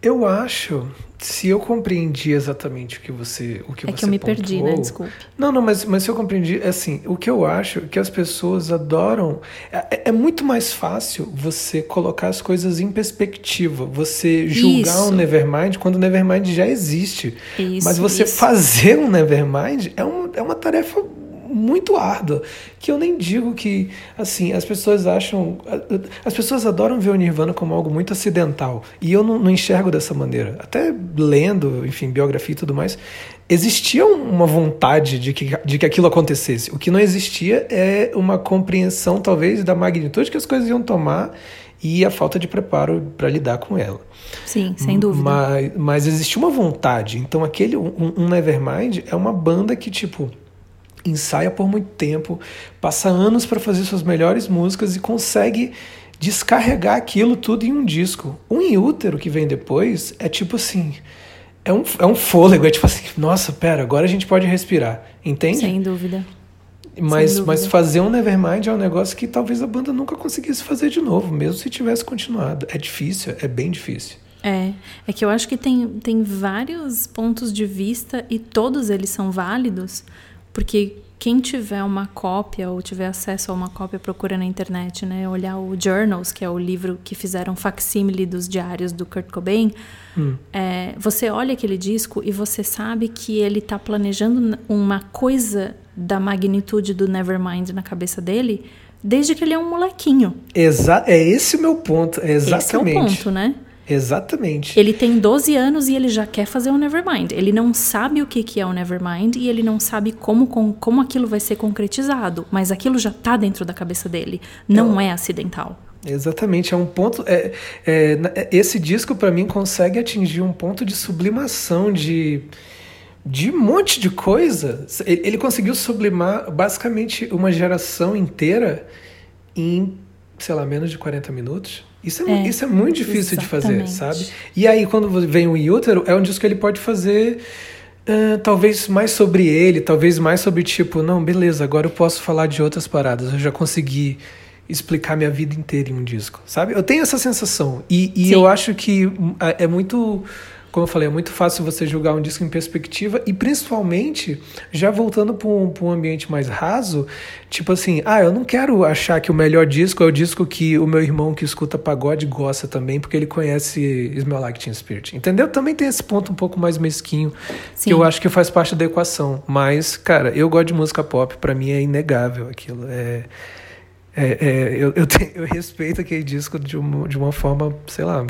Eu acho, se eu compreendi exatamente o que você o que é você que eu me pontuou, perdi, né? Desculpe. Não, não, mas, mas se eu compreendi, é assim, o que eu acho que as pessoas adoram é, é muito mais fácil você colocar as coisas em perspectiva, você julgar isso. um Nevermind quando o Nevermind já existe. Isso, mas você isso. fazer um Nevermind é, um, é uma tarefa muito árdua, que eu nem digo que, assim, as pessoas acham, as pessoas adoram ver o Nirvana como algo muito acidental, e eu não, não enxergo dessa maneira. Até lendo, enfim, biografia e tudo mais, existia uma vontade de que, de que aquilo acontecesse. O que não existia é uma compreensão, talvez, da magnitude que as coisas iam tomar e a falta de preparo para lidar com ela. Sim, sem dúvida. Mas, mas existia uma vontade. Então, aquele um, um Nevermind é uma banda que, tipo, ensaia por muito tempo, passa anos para fazer suas melhores músicas e consegue descarregar aquilo tudo em um disco. O In Útero que vem depois é tipo assim. É um, é um fôlego, é tipo assim, nossa, pera, agora a gente pode respirar. Entende? Sem dúvida. Mas, mas fazer um Nevermind é um negócio que talvez a banda nunca conseguisse fazer de novo, mesmo se tivesse continuado. É difícil, é bem difícil. É, é que eu acho que tem, tem vários pontos de vista e todos eles são válidos, porque quem tiver uma cópia ou tiver acesso a uma cópia, procura na internet, né? Olhar o Journals, que é o livro que fizeram facsímile dos diários do Kurt Cobain. Hum. É, você olha aquele disco e você sabe que ele está planejando uma coisa da magnitude do Nevermind na cabeça dele desde que ele é um molequinho. Exa é esse o meu ponto, é exatamente. Esse é o ponto, né? Exatamente. Ele tem 12 anos e ele já quer fazer o Nevermind. Ele não sabe o que, que é o Nevermind e ele não sabe como, como, como aquilo vai ser concretizado. Mas aquilo já está dentro da cabeça dele. Não então, é acidental. Exatamente, é um ponto. É, é, é esse disco, para mim, consegue atingir um ponto de sublimação, de, de um monte de coisa. Ele conseguiu sublimar basicamente uma geração inteira em, sei lá, menos de 40 minutos. Isso é, é, isso é muito difícil exatamente. de fazer, sabe? E aí, quando vem o Útero, é um disco que ele pode fazer. Uh, talvez mais sobre ele, talvez mais sobre tipo, não, beleza, agora eu posso falar de outras paradas, eu já consegui explicar minha vida inteira em um disco, sabe? Eu tenho essa sensação. E, e eu acho que é muito como eu falei, é muito fácil você julgar um disco em perspectiva e principalmente, já voltando para um, um ambiente mais raso, tipo assim, ah, eu não quero achar que o melhor disco é o disco que o meu irmão que escuta pagode gosta também, porque ele conhece Smell Like Teen Spirit, entendeu? Também tem esse ponto um pouco mais mesquinho, Sim. que eu acho que faz parte da equação, mas, cara, eu gosto de música pop, para mim é inegável aquilo, é... É, é, eu, eu, tenho, eu respeito aquele disco de uma, de uma forma, sei lá,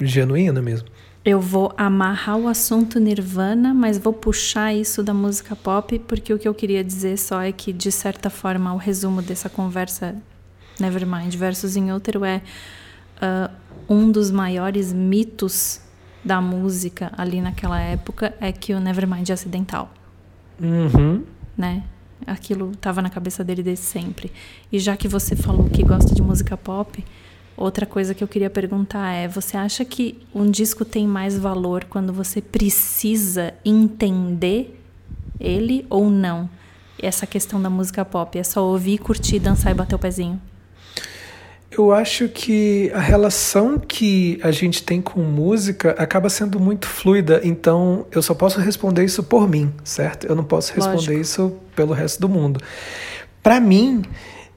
genuína mesmo eu vou amarrar o assunto Nirvana, mas vou puxar isso da música pop, porque o que eu queria dizer só é que, de certa forma, o resumo dessa conversa Nevermind versus em outro é uh, um dos maiores mitos da música ali naquela época é que o Nevermind é acidental. Uhum. Né? Aquilo estava na cabeça dele desde sempre. E já que você falou que gosta de música pop, Outra coisa que eu queria perguntar é: você acha que um disco tem mais valor quando você precisa entender ele ou não? Essa questão da música pop é só ouvir, curtir, dançar e bater o pezinho? Eu acho que a relação que a gente tem com música acaba sendo muito fluida, então eu só posso responder isso por mim, certo? Eu não posso responder Lógico. isso pelo resto do mundo. Para mim,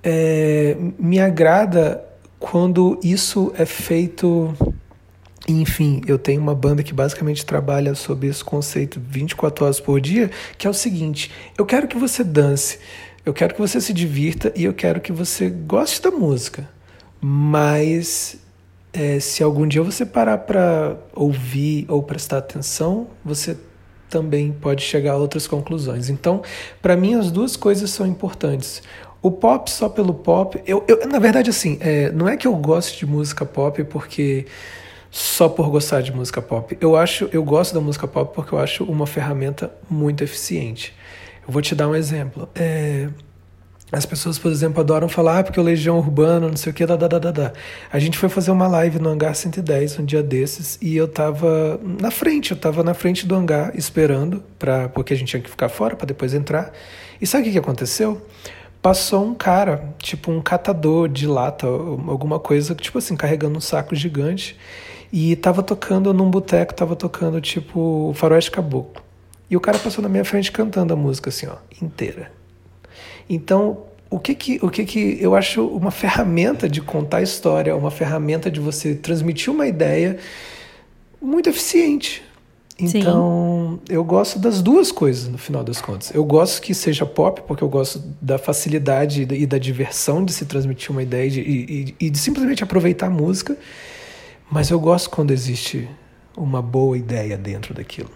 é, me agrada quando isso é feito. Enfim, eu tenho uma banda que basicamente trabalha sobre esse conceito 24 horas por dia, que é o seguinte: eu quero que você dance, eu quero que você se divirta e eu quero que você goste da música. Mas é, se algum dia você parar para ouvir ou prestar atenção, você também pode chegar a outras conclusões. Então, para mim, as duas coisas são importantes. O pop só pelo pop, eu, eu na verdade assim, é, não é que eu goste de música pop porque só por gostar de música pop. Eu acho, eu gosto da música pop porque eu acho uma ferramenta muito eficiente. Eu vou te dar um exemplo. É, as pessoas, por exemplo, adoram falar ah, porque o Legião Urbana, não sei o que, da, da, da, da. A gente foi fazer uma live no Hangar 110 um dia desses e eu tava na frente, eu tava na frente do hangar esperando, pra, porque a gente tinha que ficar fora para depois entrar. E sabe o que, que aconteceu? Passou um cara, tipo um catador de lata, alguma coisa, tipo assim, carregando um saco gigante. E tava tocando num boteco, tava tocando tipo Faroeste Caboclo. E o cara passou na minha frente cantando a música assim, ó, inteira. Então, o que que, o que que eu acho uma ferramenta de contar história, uma ferramenta de você transmitir uma ideia muito eficiente. Então, Sim. eu gosto das duas coisas no final das contas. Eu gosto que seja pop, porque eu gosto da facilidade e da diversão de se transmitir uma ideia de, e, e, de simplesmente aproveitar a música. Mas eu gosto quando existe uma boa ideia dentro daquilo.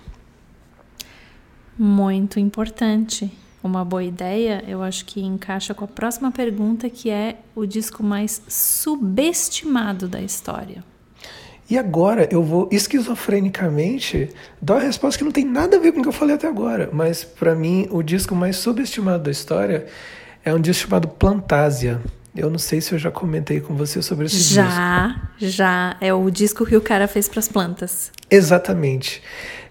Muito importante. Uma boa ideia, eu acho que encaixa com a próxima pergunta, que é o disco mais subestimado da história. E agora eu vou esquizofrenicamente dar uma resposta que não tem nada a ver com o que eu falei até agora, mas para mim o disco mais subestimado da história é um disco chamado Plantasia, Eu não sei se eu já comentei com você sobre esse já, disco. Já, já. É o disco que o cara fez para as plantas. Exatamente.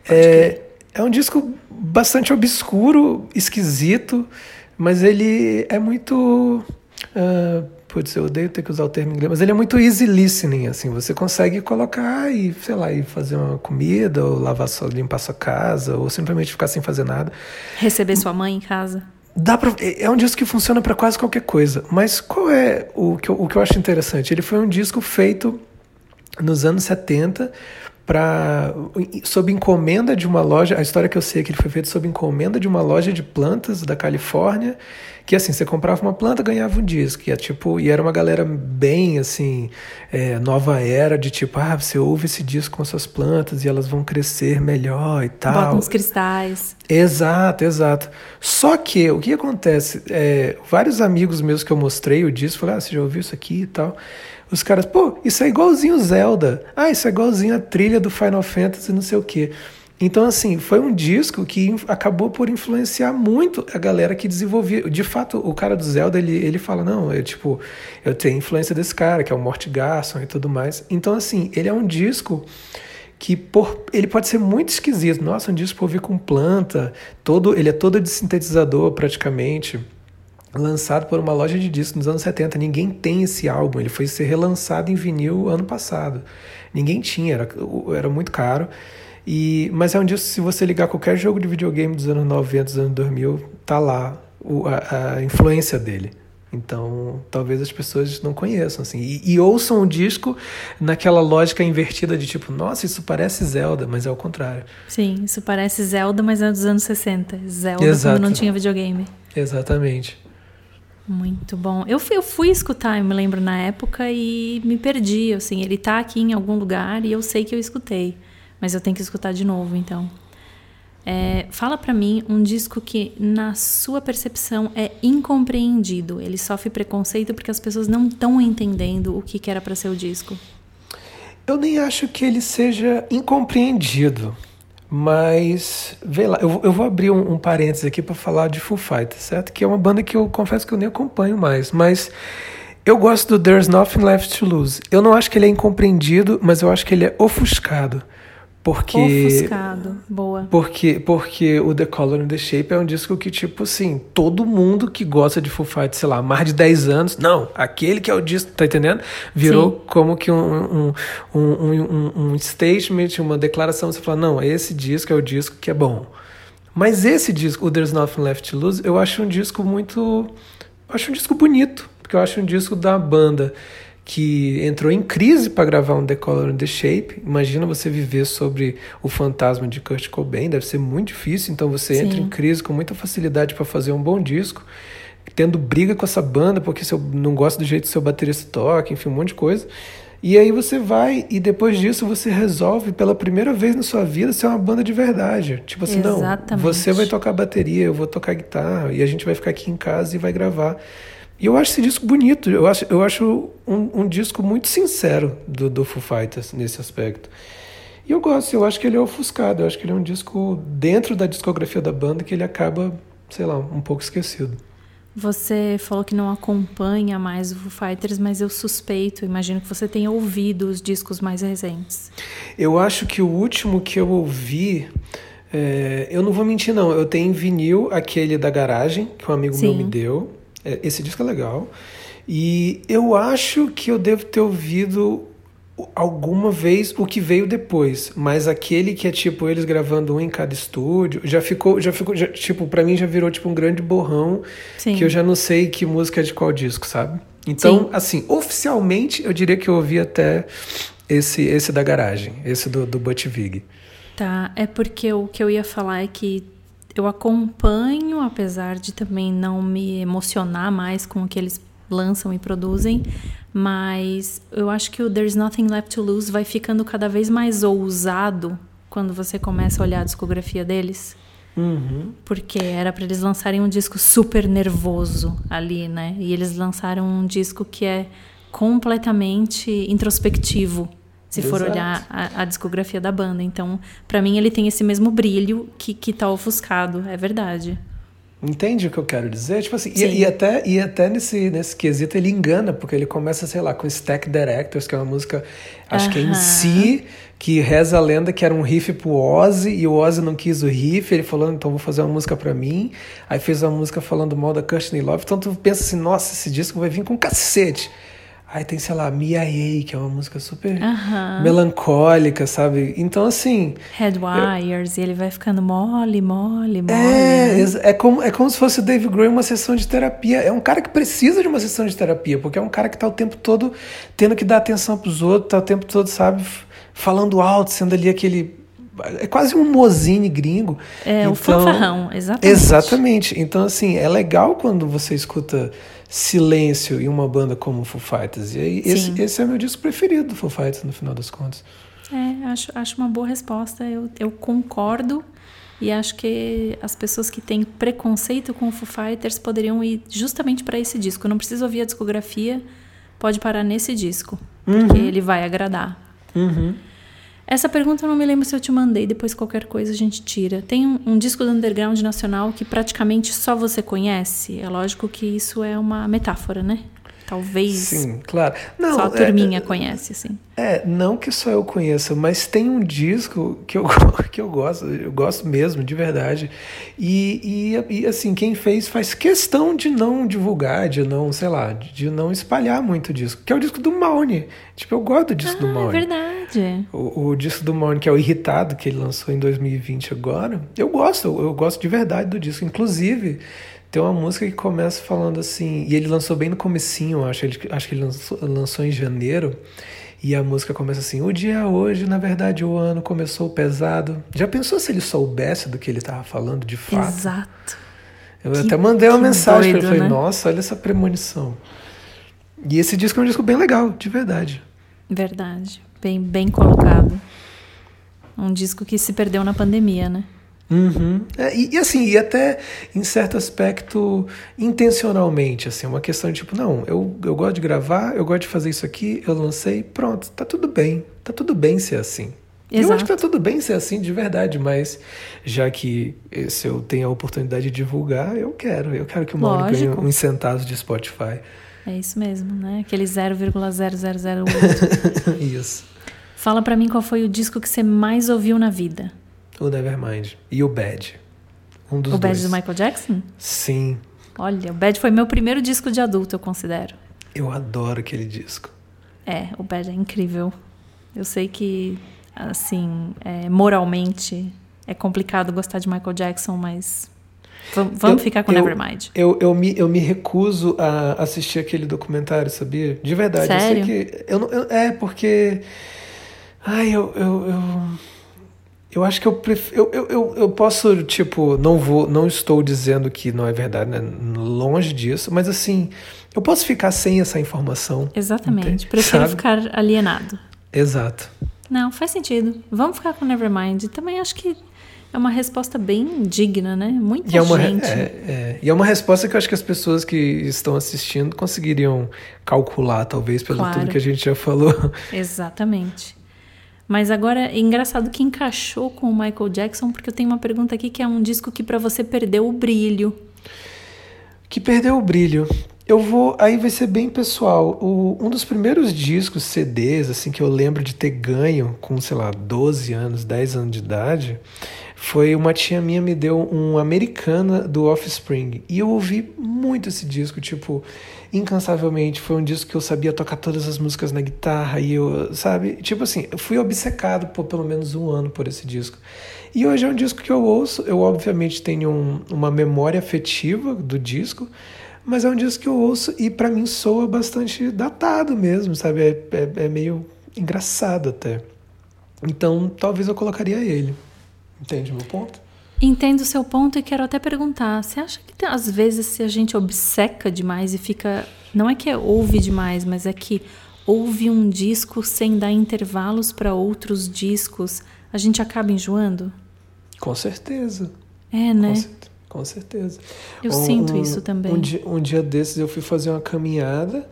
É, é um disco bastante obscuro, esquisito, mas ele é muito. Uh, putz, eu odeio ter que usar o termo inglês, mas ele é muito easy listening, assim, você consegue colocar e, sei lá, e fazer uma comida, ou lavar sua, limpar sua casa, ou simplesmente ficar sem fazer nada. Receber sua mãe em casa. Dá pra, é, é um disco que funciona para quase qualquer coisa, mas qual é o que, eu, o que eu acho interessante? Ele foi um disco feito nos anos 70 para sob encomenda de uma loja. A história que eu sei é que ele foi feito sob encomenda de uma loja de plantas da Califórnia, que assim você comprava uma planta ganhava um disco, e é tipo e era uma galera bem assim é, nova era de tipo ah você ouve esse disco com suas plantas e elas vão crescer melhor e tal. Bota uns cristais. Exato, exato. Só que o que acontece? É, vários amigos meus que eu mostrei o disco falaram ah você já ouviu isso aqui e tal. Os caras, pô, isso é igualzinho Zelda. Ah, isso é igualzinho a trilha do Final Fantasy, não sei o quê. Então, assim, foi um disco que acabou por influenciar muito a galera que desenvolvia. De fato, o cara do Zelda, ele, ele fala, não, é tipo, eu tenho influência desse cara, que é o Mort Garson e tudo mais. Então, assim, ele é um disco que por, ele pode ser muito esquisito. Nossa, um disco por ouvir com planta, todo, ele é todo de sintetizador praticamente lançado por uma loja de discos nos anos 70. Ninguém tem esse álbum, ele foi ser relançado em vinil ano passado. Ninguém tinha, era, era muito caro. E, mas é um disco, se você ligar qualquer jogo de videogame dos anos 90, dos anos 2000, tá lá o, a, a, influência dele. Então, talvez as pessoas não conheçam, assim. E, e, ouçam o disco naquela lógica invertida de tipo, nossa, isso parece Zelda, mas é o contrário. Sim, isso parece Zelda, mas é dos anos 60. Zelda Exato. quando não tinha videogame. Exatamente. Muito bom. Eu fui, eu fui escutar, eu me lembro na época e me perdi. Assim, ele tá aqui em algum lugar e eu sei que eu escutei, mas eu tenho que escutar de novo, então. É, fala para mim um disco que, na sua percepção, é incompreendido. Ele sofre preconceito porque as pessoas não estão entendendo o que, que era para ser o disco. Eu nem acho que ele seja incompreendido. Mas, vê lá, eu, eu vou abrir um, um parênteses aqui para falar de Foo Fighters, certo? Que é uma banda que eu confesso que eu nem acompanho mais, mas eu gosto do There's Nothing Left to Lose. Eu não acho que ele é incompreendido, mas eu acho que ele é ofuscado. Porque, Ofuscado, boa. Porque, porque o The Color and the Shape é um disco que, tipo assim, todo mundo que gosta de Foo Fighters, sei lá, mais de 10 anos, não, aquele que é o disco, tá entendendo? Virou Sim. como que um, um, um, um, statement, uma declaração, você fala, não, esse disco é o disco que é bom. Mas esse disco, o There's Nothing Left to Lose, eu acho um disco muito... Eu acho um disco bonito, porque eu acho um disco da banda que entrou em crise para gravar um The Color and the Shape. Imagina você viver sobre o fantasma de Kurt Cobain, deve ser muito difícil, então você Sim. entra em crise com muita facilidade para fazer um bom disco, tendo briga com essa banda porque você não gosta do jeito que seu baterista toca, enfim, um monte de coisa. E aí você vai e depois disso você resolve pela primeira vez na sua vida ser uma banda de verdade. Tipo assim, Exatamente. não, você vai tocar bateria, eu vou tocar guitarra e a gente vai ficar aqui em casa e vai gravar. E eu acho esse disco bonito, eu acho, eu acho um, um disco muito sincero do, do Foo Fighters nesse aspecto. E eu gosto, eu acho que ele é ofuscado, eu acho que ele é um disco dentro da discografia da banda que ele acaba, sei lá, um pouco esquecido. Você falou que não acompanha mais o Foo Fighters, mas eu suspeito, imagino que você tenha ouvido os discos mais recentes. Eu acho que o último que eu ouvi, é, eu não vou mentir não, eu tenho vinil aquele da garagem que um amigo Sim. meu me deu. É, esse disco é legal. E eu acho que eu devo ter ouvido alguma vez o que veio depois, mas aquele que é tipo eles gravando um em cada estúdio, já ficou, já ficou, já, tipo, para mim já virou tipo um grande borrão Sim. que eu já não sei que música é de qual disco, sabe? Então, Sim. assim, oficialmente eu diria que eu ouvi até esse esse da garagem, esse do do Butch Vig. Tá, é porque o que eu ia falar é que eu acompanho, apesar de também não me emocionar mais com o que eles lançam e produzem, mas eu acho que o There's Nothing Left to Lose vai ficando cada vez mais ousado quando você começa a olhar a discografia deles. Uhum. Porque era para eles lançarem um disco super nervoso ali, né? E eles lançaram um disco que é completamente introspectivo se Exato. for olhar a, a, discografia da banda. Então, para mim, ele tem esse mesmo brilho que, que tá ofuscado, é verdade. Entende o que eu quero dizer? Tipo assim, e, e, até, e até nesse, nesse quesito ele engana, porque ele começa, sei lá, com Stack Directors, que é uma música, acho uh -huh. que é em si, que reza a lenda que era um riff pro Ozzy, e o Ozzy não quis o riff, ele falou, então vou fazer uma música para mim. Aí fez uma música falando mal da Courtney Love, então tu pensa assim, nossa, esse disco vai vir com cacete. Aí tem, sei lá, Mia A, que é uma música super uh -huh. melancólica, sabe? Então, assim. Headwires, eu... e ele vai ficando mole, mole, mole. É, né? é, como, é como se fosse o Dave Grohl uma sessão de terapia. É um cara que precisa de uma sessão de terapia, porque é um cara que tá o tempo todo tendo que dar atenção pros outros, tá o tempo todo, sabe, falando alto, sendo ali aquele é quase um mozine gringo. É, então, o fanfarrão, exatamente. Exatamente. Então, assim, é legal quando você escuta silêncio em uma banda como Foo Fighters. E aí, esse, esse, é o meu disco preferido do Foo Fighters, no final das contas. É, acho, acho uma boa resposta. Eu, eu concordo. E acho que as pessoas que têm preconceito com o Foo Fighters poderiam ir justamente para esse disco. Não precisa ouvir a discografia, pode parar nesse disco, uhum. porque ele vai agradar. Uhum. Essa pergunta eu não me lembro se eu te mandei, depois qualquer coisa a gente tira. Tem um, um, disco do underground nacional que praticamente só você conhece? É lógico que isso é uma metáfora, né? Talvez. Sim, claro. Não, só a turminha é, conhece, assim. É, não que só eu conheça, mas tem um disco que eu, que eu gosto, eu gosto mesmo, de verdade. E, e, e, assim, quem fez faz questão de não divulgar, de não, sei lá, de não espalhar muito o disco. Que é o disco do Maune. Tipo, eu gosto do disco ah, do Maune. É verdade. O, o disco do Maune, que é o Irritado, que ele lançou em 2020 agora. Eu gosto, eu, eu gosto de verdade do disco. Inclusive. Tem uma música que começa falando assim, e ele lançou bem no comecinho, acho, ele, acho que ele lançou, lançou em janeiro, e a música começa assim: O dia hoje, na verdade, o ano começou pesado. Já pensou se ele soubesse do que ele estava falando de fato? Exato. Eu que, até mandei uma mensagem para ele: falei, né? Nossa, olha essa premonição. E esse disco é um disco bem legal, de verdade. Verdade. Bem, bem colocado. Um disco que se perdeu na pandemia, né? Uhum. É, e, e, assim, e até em certo aspecto intencionalmente, assim, uma questão de tipo, não, eu, eu gosto de gravar, eu gosto de fazer isso aqui, eu lancei, pronto, tá tudo bem, tá tudo bem ser assim. Exato. Eu acho que tá tudo bem ser assim de verdade, mas já que se eu tenho a oportunidade de divulgar, eu quero. Eu quero que o Mauro ganhe uns centavos de Spotify. É isso mesmo, né? Aquele 0,0008. isso. Fala para mim qual foi o disco que você mais ouviu na vida. O Nevermind. E o Bad. Um dos o dois. Bad do Michael Jackson? Sim. Olha, o Bad foi meu primeiro disco de adulto, eu considero. Eu adoro aquele disco. É, o Bad é incrível. Eu sei que, assim, é, moralmente é complicado gostar de Michael Jackson, mas vamos eu, ficar com eu, Nevermind. Eu, eu, me, eu me recuso a assistir aquele documentário, sabia? De verdade. Sério? Eu sei que. Eu, eu, é, porque. Ai, eu, eu, eu eu acho que eu, prefiro, eu, eu, eu posso, tipo, não vou, não estou dizendo que não é verdade, né? Longe disso, mas assim, eu posso ficar sem essa informação. Exatamente. Entende? Prefiro Sabe? ficar alienado. Exato. Não, faz sentido. Vamos ficar com Nevermind. Também acho que é uma resposta bem digna, né? Muita e é uma, gente. É, é, e é uma resposta que eu acho que as pessoas que estão assistindo conseguiriam calcular, talvez, pelo claro. tudo que a gente já falou. Exatamente. Mas agora é engraçado que encaixou com o Michael Jackson, porque eu tenho uma pergunta aqui que é um disco que para você perdeu o brilho. Que perdeu o brilho. Eu vou. Aí vai ser bem pessoal. O, um dos primeiros discos, CDs, assim, que eu lembro de ter ganho com, sei lá, 12 anos, 10 anos de idade, foi uma tia minha me deu um Americana do Offspring. E eu ouvi muito esse disco, tipo incansavelmente. Foi um disco que eu sabia tocar todas as músicas na guitarra e eu, sabe? Tipo assim, eu fui obcecado por pelo menos um ano por esse disco. E hoje é um disco que eu ouço. Eu, obviamente, tenho um, uma memória afetiva do disco, mas é um disco que eu ouço e para mim soa bastante datado mesmo, sabe? É, é, é meio engraçado até. Então, talvez eu colocaria ele. Entende meu ponto? Entendo o seu ponto e quero até perguntar: você acha que às vezes se a gente obceca demais e fica. Não é que é ouve demais, mas é que ouve um disco sem dar intervalos para outros discos, a gente acaba enjoando? Com certeza. É, né? Com, com certeza. Eu um, sinto isso também. Um dia, um dia desses eu fui fazer uma caminhada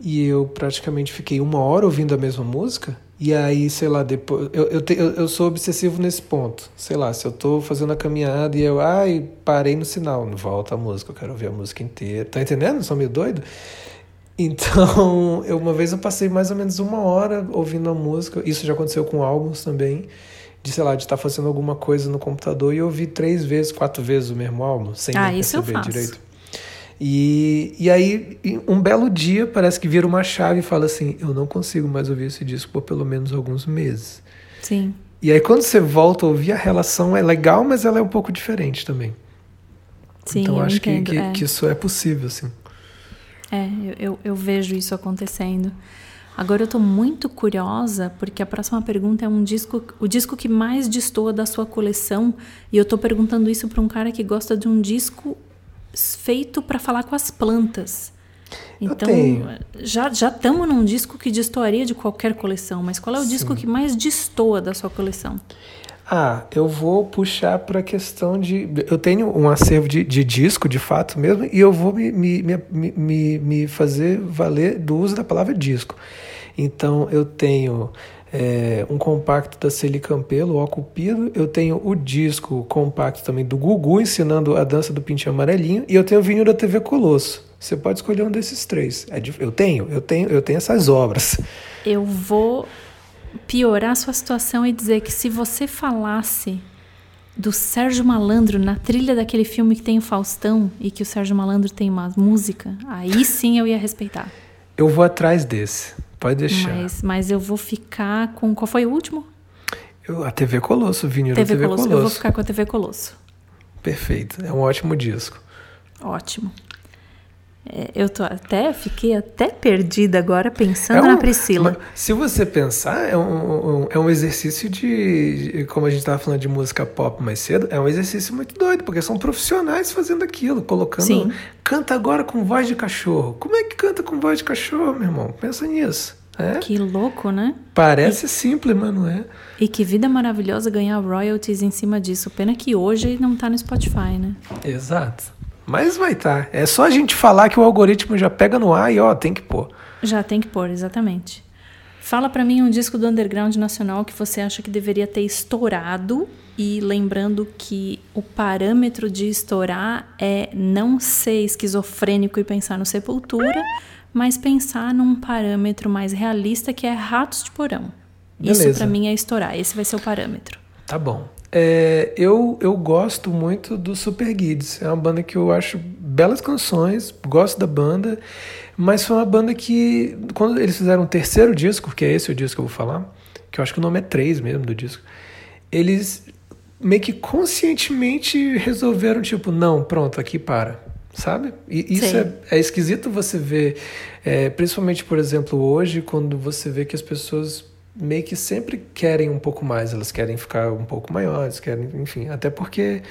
e eu praticamente fiquei uma hora ouvindo a mesma música. E aí, sei lá, depois. Eu, eu, te, eu, eu, sou obsessivo nesse ponto. Sei lá, se eu tô fazendo a caminhada e eu. Ai, parei no sinal. Volta a música, eu quero ouvir a música inteira. Tá entendendo? Sou meio doido? Então, eu, uma vez eu passei mais ou menos uma hora ouvindo a música. Isso já aconteceu com álbuns também. De, sei lá, de estar tá fazendo alguma coisa no computador e ouvir três vezes, quatro vezes o mesmo álbum, sem ah, perceber direito. E, e aí, um belo dia, parece que vira uma chave e fala assim: Eu não consigo mais ouvir esse disco por pelo menos alguns meses. Sim. E aí, quando você volta a ouvir, a relação é legal, mas ela é um pouco diferente também. Sim, então, eu acho entendo, que, que, é. que isso é possível, assim. É, eu, eu, eu vejo isso acontecendo. Agora eu tô muito curiosa porque a próxima pergunta é um disco, o disco que mais destoa da sua coleção, e eu tô perguntando isso para um cara que gosta de um disco feito para falar com as plantas. Então, já já estamos num disco que destoaria de qualquer coleção, mas qual é o Sim. disco que mais destoa da sua coleção? Ah, eu vou puxar para a questão de. Eu tenho um acervo de, de, disco, de fato mesmo, e eu vou me, me, me, me, fazer valer do uso da palavra disco. Então, eu tenho é, um compacto da Celi Campelo, O Cupido, eu tenho o disco compacto também do Gugu, ensinando a dança do pintinho amarelinho, e eu tenho o vinil da TV Colosso. Você pode escolher um desses três. É eu tenho, eu tenho, eu tenho essas obras. Eu vou piorar a sua situação e dizer que se você falasse do Sérgio Malandro na trilha daquele filme que tem o Faustão e que o Sérgio Malandro tem uma música, aí sim eu ia respeitar. Eu vou atrás desse. Pode deixar. Mas, mas eu vou ficar com. Qual foi o último? Eu, a TV Colosso, vinil TV TV Colosso. Colosso. Eu vou ficar com a TV Colosso. Perfeito. É um ótimo disco. Ótimo. É, eu tô até, fiquei até perdida agora pensando é um, na Priscila. Se você pensar, é um, um, é um exercício de. Como a gente estava falando de música pop mais cedo, é um exercício muito doido, porque são profissionais fazendo aquilo, colocando. Sim. Canta agora com voz de cachorro. Como é que canta com voz de cachorro, meu irmão? Pensa nisso. É? Que louco, né? Parece e, simples, mas não é. E que vida maravilhosa ganhar royalties em cima disso. Pena que hoje não tá no Spotify, né? Exato. Mas vai estar. Tá. É só a gente falar que o algoritmo já pega no ar e ó, tem que pôr. Já tem que pôr, exatamente. Fala para mim um disco do underground nacional que você acha que deveria ter estourado e lembrando que o parâmetro de estourar é não ser esquizofrênico e pensar no Sepultura, mas pensar num parâmetro mais realista que é Ratos de Porão. Beleza. Isso para mim é estourar, esse vai ser o parâmetro. Tá bom. É, eu, eu gosto muito do Super Kids. É uma banda que eu acho belas canções, gosto da banda, mas foi uma banda que, quando eles fizeram o terceiro disco, que é esse o disco que eu vou falar, que eu acho que o nome é 3 mesmo do disco, eles meio que conscientemente resolveram, tipo, não, pronto, aqui para. Sabe? E isso é, é, esquisito você ver, é, principalmente, por exemplo, hoje, quando você vê que as pessoas meio que sempre querem um pouco mais, elas querem ficar um pouco maiores, querem, enfim, até porque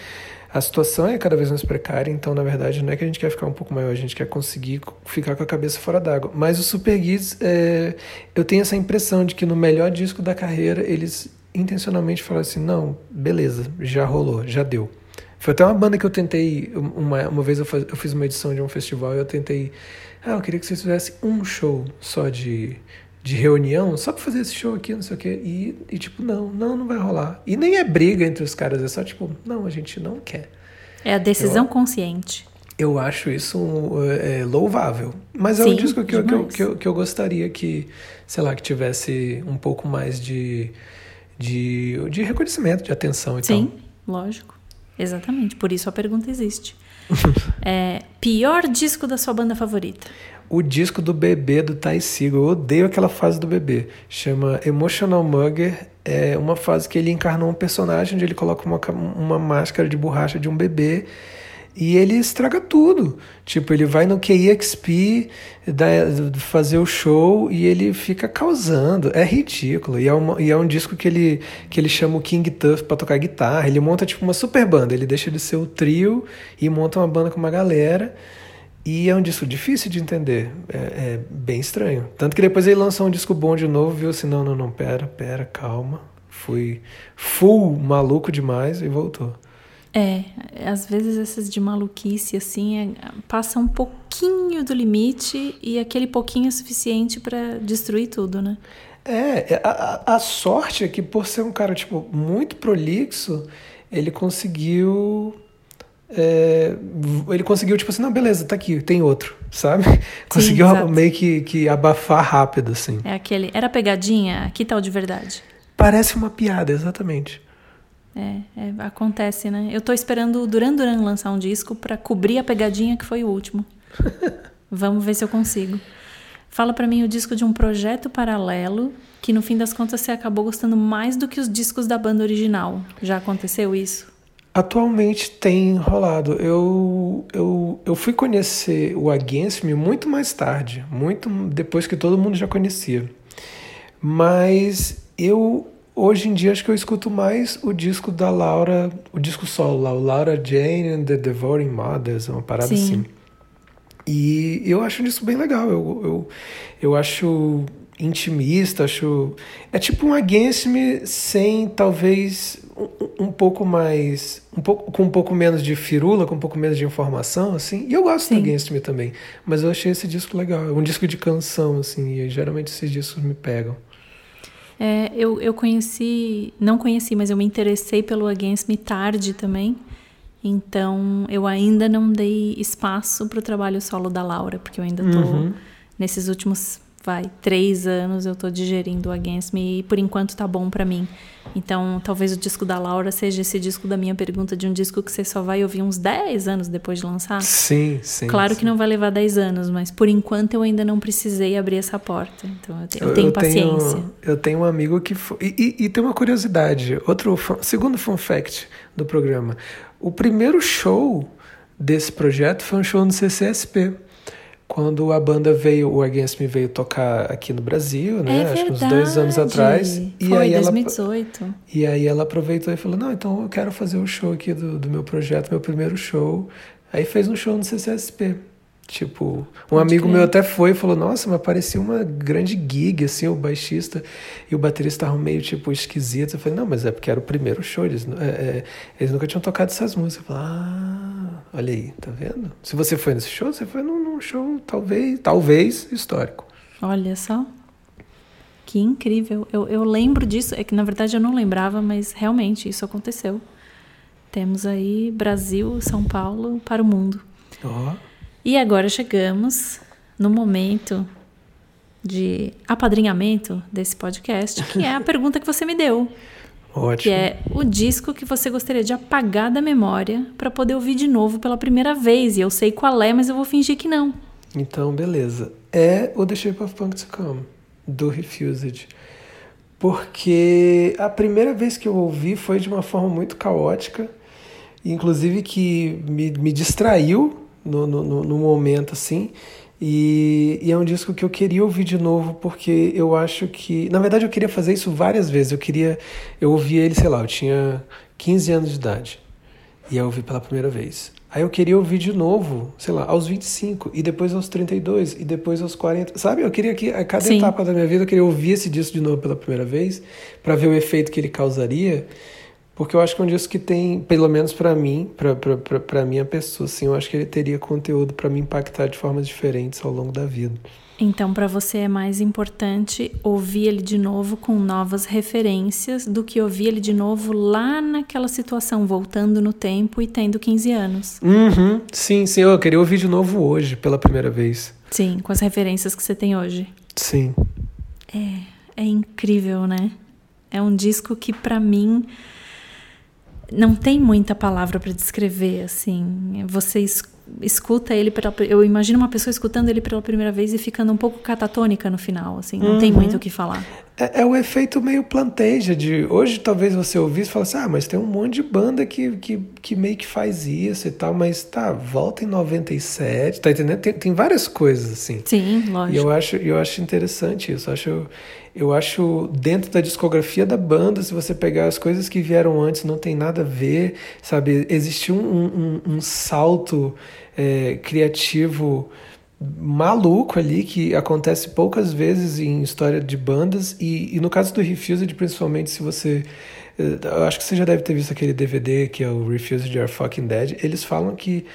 a situação é cada vez mais precária, então na verdade não é que a gente quer ficar um pouco maior, a gente quer conseguir ficar com a cabeça fora d'água. Mas o Super Geeks, é, eu tenho essa impressão de que no melhor disco da carreira eles intencionalmente falaram assim: não, beleza, já rolou, já deu. Foi até uma banda que eu tentei, uma, uma vez eu, faz, eu fiz uma edição de um festival e eu tentei, ah, eu queria que vocês fizessem um show só de de reunião só pra fazer esse show aqui, não sei o quê. E, e, tipo, não, não, não vai rolar. E nem é briga entre os caras, é só tipo, não, a gente não quer. É a decisão eu, consciente. Eu acho isso é, louvável. Mas é Sim, um disco que eu, que, eu, que, eu, que eu gostaria que, sei lá, que tivesse um pouco mais de, de, de reconhecimento, de atenção e Sim, tal. lógico. Exatamente. Por isso a pergunta existe. é, pior disco da sua banda favorita? o disco do bebê do Ty Seagal. Eu odeio aquela fase do bebê. Chama Emotional Mugger. É uma fase que ele encarnou um personagem onde ele coloca uma, uma máscara de borracha de um bebê e ele estraga tudo. Tipo, ele vai no KEXP fazer o show e ele fica causando. É ridículo. E é, uma, e é um disco que ele, que ele chama o King Tuff pra tocar guitarra. Ele monta tipo uma super banda. Ele deixa de ser o trio e monta uma banda com uma galera. E é um disco difícil de entender, é, é, bem estranho. Tanto que depois ele lançou um disco bom de novo, viu assim, não, não, não, pera, pera, calma. Fui full maluco demais e voltou. É, às vezes essas de maluquice, assim, é, passa um pouquinho do limite e aquele pouquinho é suficiente para destruir tudo, né? É, a, a sorte é que por ser um cara, tipo, muito prolixo, ele conseguiu é, ele conseguiu, tipo assim, não, beleza, tá aqui, tem outro, sabe? conseguiu meio que, que abafar rápido, assim. É aquele, era pegadinha, que tal de verdade? Parece uma piada, exatamente. É, é, acontece, né? Eu tô esperando o Duran Duran lançar um disco para cobrir a pegadinha que foi o último. Vamos ver se eu consigo. Fala para mim o disco de um projeto paralelo que no fim das contas você acabou gostando mais do que os discos da banda original. Já aconteceu isso? Atualmente tem rolado. Eu, eu, eu fui conhecer o Against Me muito mais tarde, muito depois que todo mundo já conhecia. Mas eu hoje em dia acho que eu escuto mais o disco da Laura, o disco solo lá, o Laura Jane and the Devouring Mothers, uma parada Sim. assim. E eu acho isso bem legal. Eu, eu, eu acho intimista, acho. É tipo um Against Me sem talvez um, um, pouco mais. Um pouco, com um pouco menos de firula, com um pouco menos de informação, assim. E eu gosto Sim. do Against Me também. Mas eu achei esse disco legal. É um disco de canção, assim. E geralmente esses discos me pegam. É, eu, eu conheci, não conheci, mas eu me interessei pelo Against Me tarde também. Então eu ainda não dei espaço para o trabalho solo da Laura, porque eu ainda estou uhum. nesses últimos vai, três anos eu tô digerindo o Against Me e por enquanto tá bom para mim. Então, talvez o disco da Laura seja esse disco da minha pergunta de um disco que você só vai ouvir uns 10 anos depois de lançar. Sim, sim. Claro sim. que não vai levar 10 anos, mas por enquanto eu ainda não precisei abrir essa porta. Então, eu tenho, eu tenho eu paciência. Tenho, eu tenho um amigo que. Foi, e, e, e, tem uma curiosidade. Outro, segundo fun fact do programa. O primeiro show desse projeto foi um show no CCSP quando a banda veio, o Against Me veio tocar aqui no Brasil, né? É Acho que uns dois anos atrás. E Foi, aí 2018. Ela, e aí ela aproveitou e falou: Não, então eu quero fazer o um show aqui do, do meu projeto, meu primeiro show. Aí fez um show no CCSP. Tipo, um Pode amigo crer. meu até foi e falou: Nossa, mas parecia uma grande gig, assim, o baixista e o baterista estavam meio, tipo, esquisitos. Eu falei: Não, mas é porque era o primeiro show, eles, é, é, eles nunca tinham tocado essas músicas. Eu falei: Ah, olha aí, tá vendo? Se você foi nesse show, você foi num, num show, talvez, talvez histórico. Olha só. Que incrível. Eu, eu lembro disso, é que na verdade eu não lembrava, mas realmente isso aconteceu. Temos aí Brasil, São Paulo para o mundo. Ó. Oh. E agora chegamos no momento de apadrinhamento desse podcast, que é a pergunta que você me deu. Ótimo. Que é o disco que você gostaria de apagar da memória para poder ouvir de novo pela primeira vez. E eu sei qual é, mas eu vou fingir que não. Então, beleza. É o The Shape of Punk to Come, do Refused. Porque a primeira vez que eu ouvi foi de uma forma muito caótica, inclusive que me, me distraiu no, no, no momento, assim. E, e, é um disco que eu queria ouvir de novo porque eu acho que. Na verdade, eu queria fazer isso várias vezes. Eu queria. Eu ouvi ele, sei lá, eu tinha 15 anos de idade. E eu ouvi pela primeira vez. Aí eu queria ouvir de novo, sei lá, aos 25, e depois aos 32, e depois aos 40. Sabe? Eu queria que a cada Sim. etapa da minha vida eu queria ouvir esse disco de novo pela primeira vez, para ver o efeito que ele causaria. Porque eu acho que é um disco que tem, pelo menos para mim, para minha pessoa, assim, eu acho que ele teria conteúdo para me impactar de formas diferentes ao longo da vida. Então, para você é mais importante ouvir ele de novo com novas referências do que ouvir ele de novo lá naquela situação, voltando no tempo e tendo 15 anos. Uhum. Sim, sim, eu queria ouvir de novo hoje, pela primeira vez. Sim, com as referências que você tem hoje. Sim. É, é incrível, né? É um disco que, para mim, não tem muita palavra para descrever, assim. Você escuta ele pela, eu imagino uma pessoa escutando ele pela primeira vez e ficando um pouco catatônica no final, assim, não uhum. tem muito o que falar. É, é, o efeito meio planteja de hoje talvez você ouvisse e falasse, ah, mas tem um monte de banda que, que, que meio que faz isso e tal, mas tá, volta em 97, tá entendendo? Tem, tem várias coisas assim. Sim, lógico. E eu acho, eu acho interessante isso, eu acho eu acho dentro da discografia da banda, se você pegar as coisas que vieram antes, não tem nada a ver, sabe? Existiu um, um, um salto é, criativo maluco ali que acontece poucas vezes em história de bandas e, e no caso do Refused, principalmente se você é, eu acho que você já deve ter visto aquele DVD que é o Refused Are Fucking Dead. Eles falam que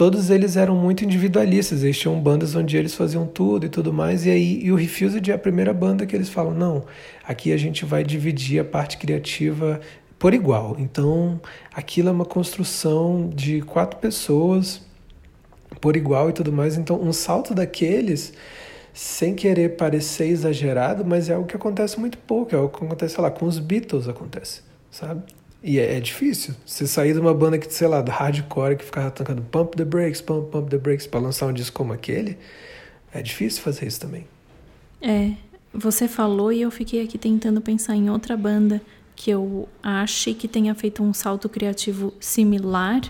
todos eles eram muito individualistas. Eles tinham bandas onde eles faziam tudo e tudo mais. E aí e o Refused é a primeira banda que eles falam: não, aqui a gente vai dividir a parte criativa por igual. Então aquilo é uma construção de quatro pessoas por igual e tudo mais. Então um salto daqueles sem querer parecer exagerado, mas é algo que acontece muito pouco, é algo que acontece, sei lá, com os Beatles acontece, sabe? E é, é, difícil. Você sair de uma banda que, sei lá, do hardcore que ficava tocando pump the brakes, pump, pump the brakes, para lançar um disco como aquele, é difícil fazer isso também. É, você falou e eu fiquei aqui tentando pensar em outra banda que eu ache que tenha feito um salto criativo similar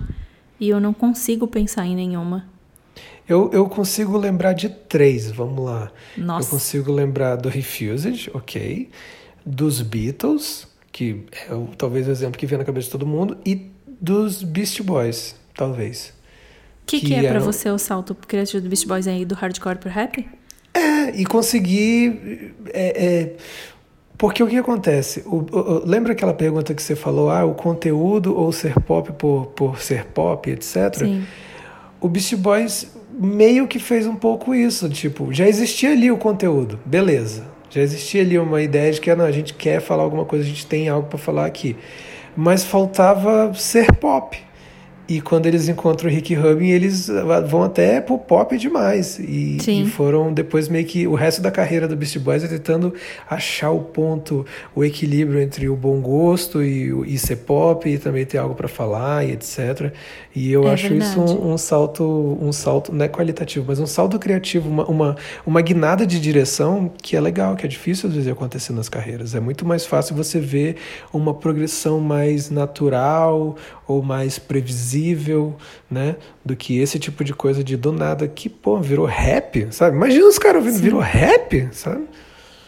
e eu não consigo pensar em nenhuma. Eu, eu consigo lembrar de três, vamos lá. Nossa. Eu consigo lembrar do Refused, ok. Dos Beatles, que é o, talvez o exemplo que vem na cabeça de todo mundo, e dos Beast Boys, talvez. O que, que, que, é eram... para você o salto criativo do Beast Boys aí, do hardcore pro rap? É, e conseguir. É, é, porque o que acontece? O, o, lembra aquela pergunta que você falou, ah, o conteúdo ou ser pop por, por ser pop, etc? Sim. O Beast Boys meio que fez um pouco isso, tipo, já existia ali o conteúdo, beleza. Já existia ali uma ideia de que não, a gente quer falar alguma coisa, a gente tem algo para falar aqui. Mas faltava ser pop. E quando eles encontram o Rick Rubin, eles vão até pro pop demais. E, e, foram depois meio que o resto da carreira do Beast Boys é tentando achar o ponto, o equilíbrio entre o bom gosto e, e ser pop e também ter algo para falar e etc. E eu é acho verdade. isso um, um, salto, um salto não é qualitativo, mas um salto criativo, uma, uma, uma guinada de direção que é legal, que é difícil às vezes acontecer nas carreiras. É muito mais fácil você ver uma progressão mais natural ou mais previsível, né? Do que esse tipo de coisa de do nada que, pô, virou rap, sabe? Imagina os caras ouvindo, virou rap, sabe?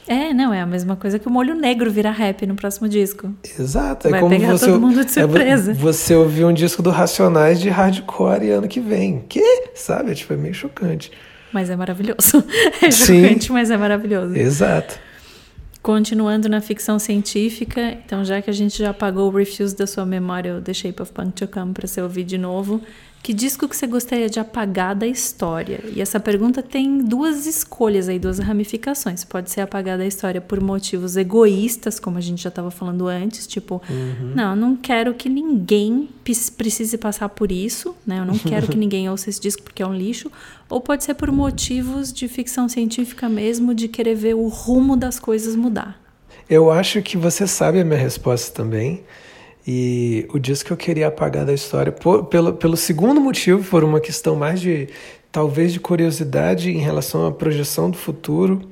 É, não, é a mesma coisa que o molho negro virar rap no próximo disco. Exato, Vai é como pegar você, todo mundo de é surpresa. você ouvir um disco do Racionais de hardcore ano que vem. Que? Sabe? É, tipo, é meio chocante. Mas é maravilhoso. É Sim. chocante, mas é maravilhoso. Exato. Continuando na ficção científica, então já que a gente já apagou o Refuse da sua memória, o The Shape of Punk to Come para você ouvir de novo, que disco que você gostaria de apagar da história? E essa pergunta tem duas escolhas aí, duas ramificações. Pode ser apagar da história por motivos egoístas, como a gente já estava falando antes, tipo, Uhum. não, eu não quero que ninguém precise passar por isso, né? Eu não quero que ninguém ouça esse disco porque é um lixo. Ou pode ser por motivos de ficção científica mesmo, de querer ver o rumo das coisas mudar. Eu acho que você sabe a minha resposta também. E o disco que eu queria apagar da história, por- pelo, pelo segundo motivo, por uma questão mais de, talvez, de curiosidade em relação à projeção do futuro,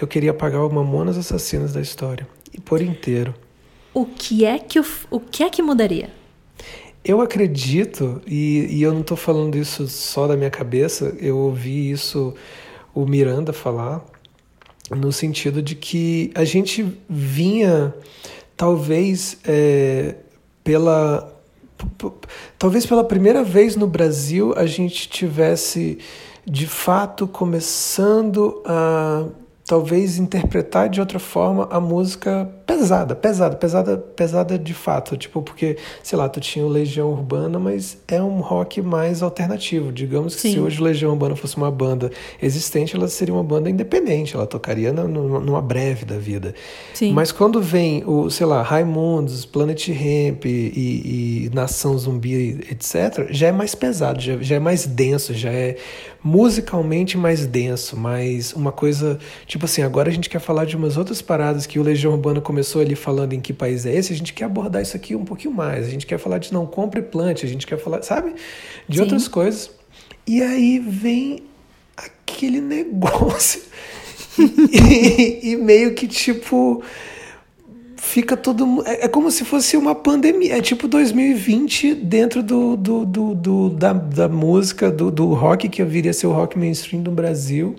eu queria apagar o Mamonas Assassinas da história. E por inteiro. O que é que, o, o que, é que mudaria? Eu acredito, e, e eu não estou falando isso só da minha cabeça, eu ouvi isso o Miranda falar, no sentido de que a gente vinha, talvez, é, pela. Talvez pela primeira vez no Brasil a gente tivesse de fato começando a talvez interpretar de outra forma a música pesada, pesada, pesada, pesada de fato, tipo porque, sei lá, tu tinha o Legião Urbana, mas é um rock mais alternativo. Digamos que se Sim. hoje o Legião Urbana fosse uma banda existente, ela seria uma banda independente, ela tocaria na- nu- numa breve da vida. Sim. Mas quando vem o, sei lá, Raimundos, Planet Hemp e, e Nação Zumbi, etc., já é mais pesado, já, já é mais denso, já é musicalmente mais denso, mais uma coisa, tipo assim, agora a gente quer falar de umas outras paradas que o Legião Urbana começou ali falando em que país é esse, a gente quer abordar isso aqui um pouquinho mais, a gente quer falar de não compre e plante, a gente quer falar, sabe? De Sim. outras coisas. E aí vem aquele negócio e, e meio que tipo fica todo mu- é, é como se fosse uma pandemia é tipo 2020 dentro do, do, do, do- da, da música do, do rock que viria a ser o rock mainstream do Brasil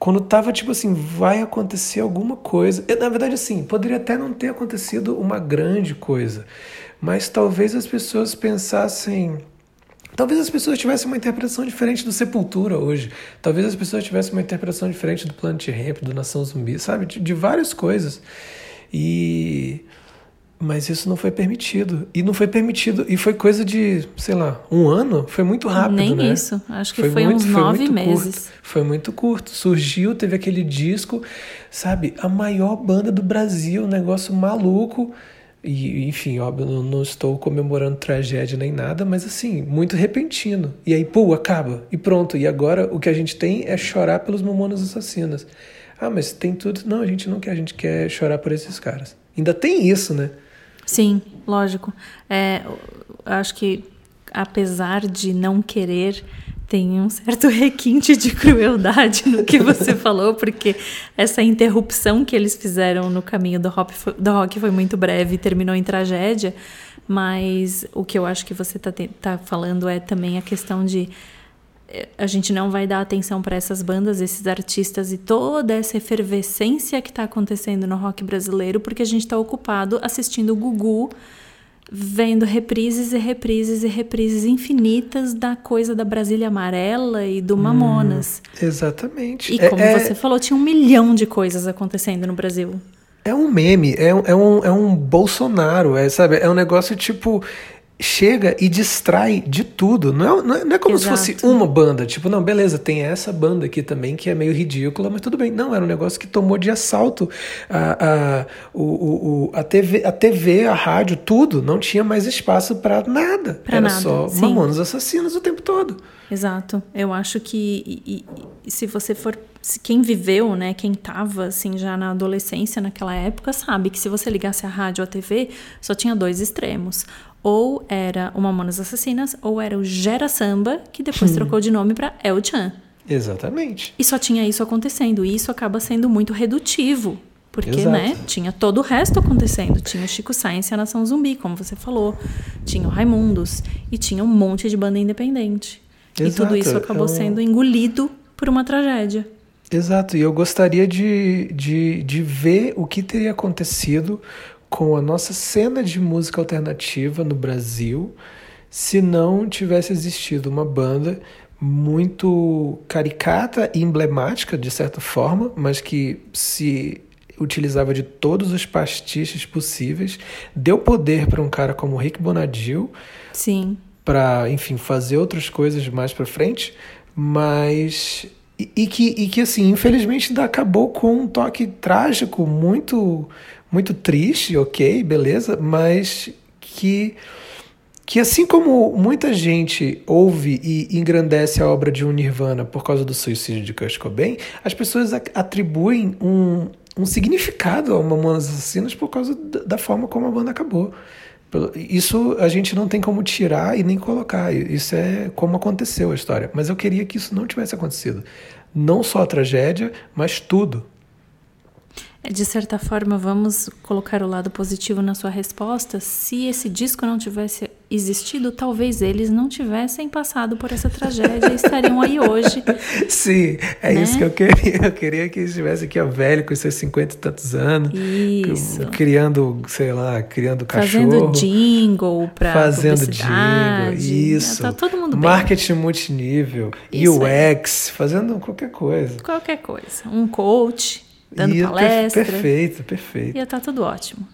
quando tava tipo assim vai acontecer alguma coisa Eu, na verdade assim poderia até não ter acontecido uma grande coisa mas talvez as pessoas pensassem Talvez as pessoas tivessem uma interpretação diferente do Sepultura hoje. Talvez as pessoas tivessem uma interpretação diferente do Planet Ramp, do Nação Zumbi, sabe? De, de várias coisas. E, Mas isso não foi permitido. E não foi permitido. E foi coisa de, sei lá, um ano? Foi muito rápido, Nem né? isso. Acho que foi, foi muito, uns nove foi meses. Curto. Foi muito curto. Surgiu, teve aquele disco, sabe? A maior banda do Brasil, um negócio maluco. E, enfim, óbvio, não, não estou comemorando tragédia nem nada, mas assim, muito repentino. E aí, pô, acaba. E pronto. E agora o que a gente tem é chorar pelos mamonas assassinas. Ah, mas tem tudo. Não, a gente não quer, a gente quer chorar por esses caras. Ainda tem isso, né? Sim, lógico. É, acho que apesar de não querer, tem um certo requinte de crueldade no que você falou, porque essa interrupção que eles fizeram no caminho do rock foi, do rock foi muito breve e terminou em tragédia. Mas o que eu acho que você está tá falando é também a questão de a gente não vai dar atenção para essas bandas, esses artistas e toda essa efervescência que está acontecendo no rock brasileiro, porque a gente está ocupado assistindo o Gugu, vendo reprises e reprises e reprises infinitas da coisa da Brasília Amarela e do Mamonas. Hum, exatamente. E como é, você falou, tinha um milhão de coisas acontecendo no Brasil. É um meme, é, é, um, é um Bolsonaro, é, sabe? É um negócio tipo chega e distrai de tudo. Não é, não é, não é como Exato. se fosse uma banda. Tipo, não, beleza, tem essa banda aqui também que é meio ridícula, mas tudo bem. Não, era um negócio que tomou de assalto a, a, o, o, a, TV, a TV, a rádio, tudo. Não tinha mais espaço para nada. Pra era nada, só sim. mamonas assassinas o tempo todo. Exato. Eu acho que e, e, se você for quem viveu, né, quem estava assim já na adolescência naquela época, sabe que se você ligasse a rádio ou a TV, só tinha dois extremos ou era o Mamonas Assassinas, ou era o Gera Samba, que depois hum. trocou de nome para El Chan. Exatamente. E só tinha isso acontecendo. E isso acaba sendo muito redutivo. Porque, Exato. né, tinha todo o resto acontecendo. Tinha o Chico Science e a Nação Zumbi, como você falou. Tinha o Raimundos. E tinha um monte de banda independente. Exato. E tudo isso acabou sendo engolido por uma tragédia. Exato. E eu gostaria de, de, de ver o que teria acontecido com a nossa cena de música alternativa no Brasil se não tivesse existido uma banda muito caricata e emblemática, de certa forma, mas que se utilizava de todos os pastiches possíveis, deu poder para um cara como Rick Bonadil. Sim. Para, enfim, fazer outras coisas mais para frente, mas e, e, que, e que, assim, infelizmente acabou com um toque trágico muito muito triste, ok, beleza, mas que que assim como muita gente ouve e engrandece a obra de um Nirvana por causa do suicídio de Kurt Cobain, as pessoas atribuem um, um significado a Mamonas Assassinas por causa da forma como a banda acabou. Isso a gente não tem como tirar e nem colocar. Isso é como aconteceu a história. Mas eu queria que isso não tivesse acontecido. Não só a tragédia, mas tudo. De certa forma, vamos colocar o lado positivo na sua resposta. Se esse disco não tivesse existido, talvez eles não tivessem passado por essa tragédia e estariam aí hoje. Sim, é né? isso que eu queria. Eu queria que estivesse aqui, ó, velho, com seus cinquenta e tantos anos. Isso. Criando, sei lá, criando cachorro. Fazendo jingle para Fazendo jingle, isso. Tá todo mundo Marketing bem. multinível, isso UX, fazendo qualquer coisa. Qualquer coisa. Um coach dando Ia palestra. Perfeito, perfeito. Ia estar tá tudo ótimo.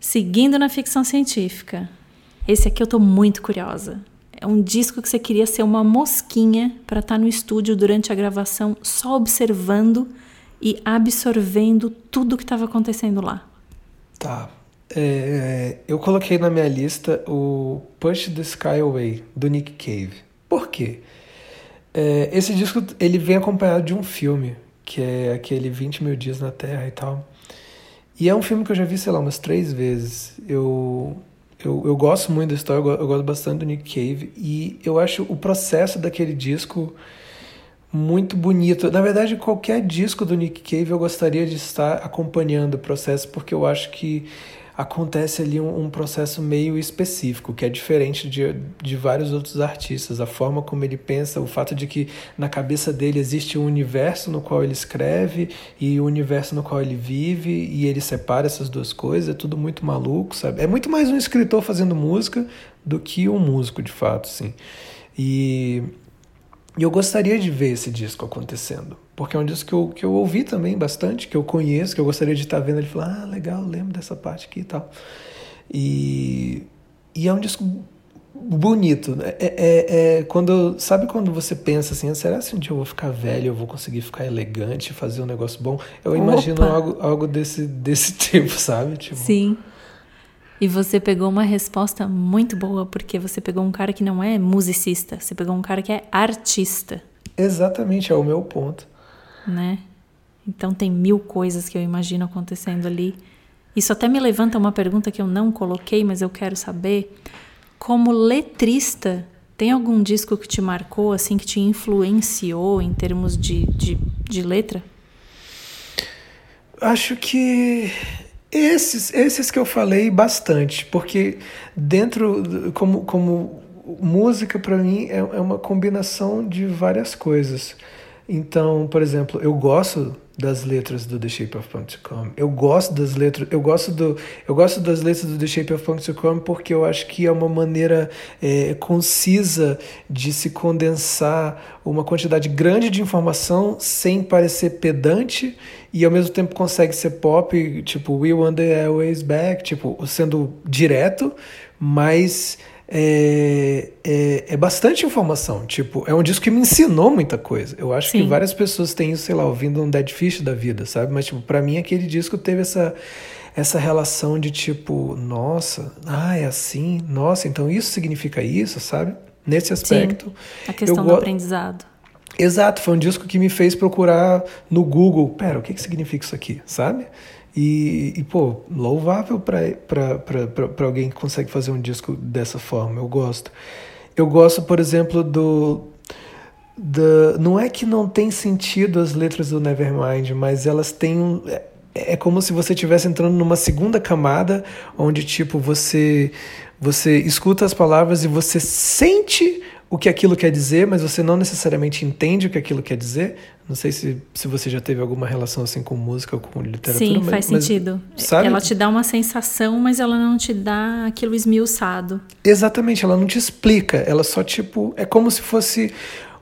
Seguindo na ficção científica. Esse aqui eu tô muito curiosa. É um disco que você queria ser uma mosquinha para estar tá no estúdio durante a gravação, só observando e absorvendo tudo que estava acontecendo lá. Tá. É, eu coloquei na minha lista o Push the Sky Away, do Nick Cave. Por quê? É, esse disco ele vem acompanhado de um filme que é aquele 20 mil dias na Terra e tal. E é um filme que eu já vi, sei lá, umas três vezes. Eu, eu, eu gosto muito da história, eu gosto bastante do Nick Cave. E eu acho o processo daquele disco muito bonito. Na verdade, qualquer disco do Nick Cave eu gostaria de estar acompanhando o processo, porque eu acho que acontece ali um, um, processo meio específico, que é diferente de, de vários outros artistas. A forma como ele pensa, o fato de que na cabeça dele existe um universo no qual ele escreve e o universo no qual ele vive, e ele separa essas duas coisas, é tudo muito maluco, sabe? É muito mais um escritor fazendo música do que um músico, de fato, sim. E E eu gostaria de ver esse disco acontecendo. Porque é um disco que eu, que eu ouvi também bastante, que eu conheço, que eu gostaria de estar vendo ele falar, ah, legal, lembro dessa parte aqui e tal. E, e é um disco bonito. É, é, é, quando sabe quando você pensa assim, ah, será que um dia eu vou ficar velho, eu vou conseguir ficar elegante, fazer um negócio bom? Eu Opa. imagino algo, algo desse, desse tipo, sabe? Tipo, Sim. E você pegou uma resposta muito boa, porque você pegou um cara que não é musicista, você pegou um cara que é artista. Exatamente, é o meu ponto. Né? Então tem mil coisas que eu imagino acontecendo ali. Isso até me levanta uma pergunta que eu não coloquei, mas eu quero saber. Como letrista, tem algum disco que te marcou, assim, que te influenciou em termos de, de, de letra? Acho que esses, esses que eu falei bastante, porque dentro, como, como música para mim é, é uma combinação de várias coisas. Então, por exemplo, eu gosto das letras do The Shape of Punk to Come. Eu gosto das letras, eu gosto do, eu gosto das letras do The Shape of Punk to Come porque eu acho que é uma maneira é, concisa de se condensar uma quantidade grande de informação sem parecer pedante e ao mesmo tempo consegue ser pop, tipo We Want the Airways Back, tipo sendo direto, mas é, é, é, bastante informação. Tipo, é um disco que me ensinou muita coisa. Eu acho Sim. que várias pessoas têm isso, sei lá, ouvindo um Dead Fish da vida, sabe? Mas, tipo, pra mim aquele disco teve essa, essa relação de tipo, nossa, ah, é assim, nossa, então isso significa isso, sabe? Nesse aspecto. Sim, a questão do aprendizado. Exato, foi um disco que me fez procurar no Google, pera, o que, que significa isso aqui, sabe? E, e pô, louvável para alguém que consegue fazer um disco dessa forma, eu gosto. Eu gosto, por exemplo, do. do não é que não tem sentido as letras do Nevermind, mas elas têm um. É, é como se você estivesse entrando numa segunda camada, onde, tipo, você, você escuta as palavras e você sente o que aquilo quer dizer, mas você não necessariamente entende o que aquilo quer dizer. Não sei se, se você já teve alguma relação assim com música ou com literatura. Sim, mas, faz sentido. sabe? Ela te dá uma sensação, mas ela não te dá aquilo esmiuçado. Exatamente, ela não te explica. Ela só, tipo, é como se fosse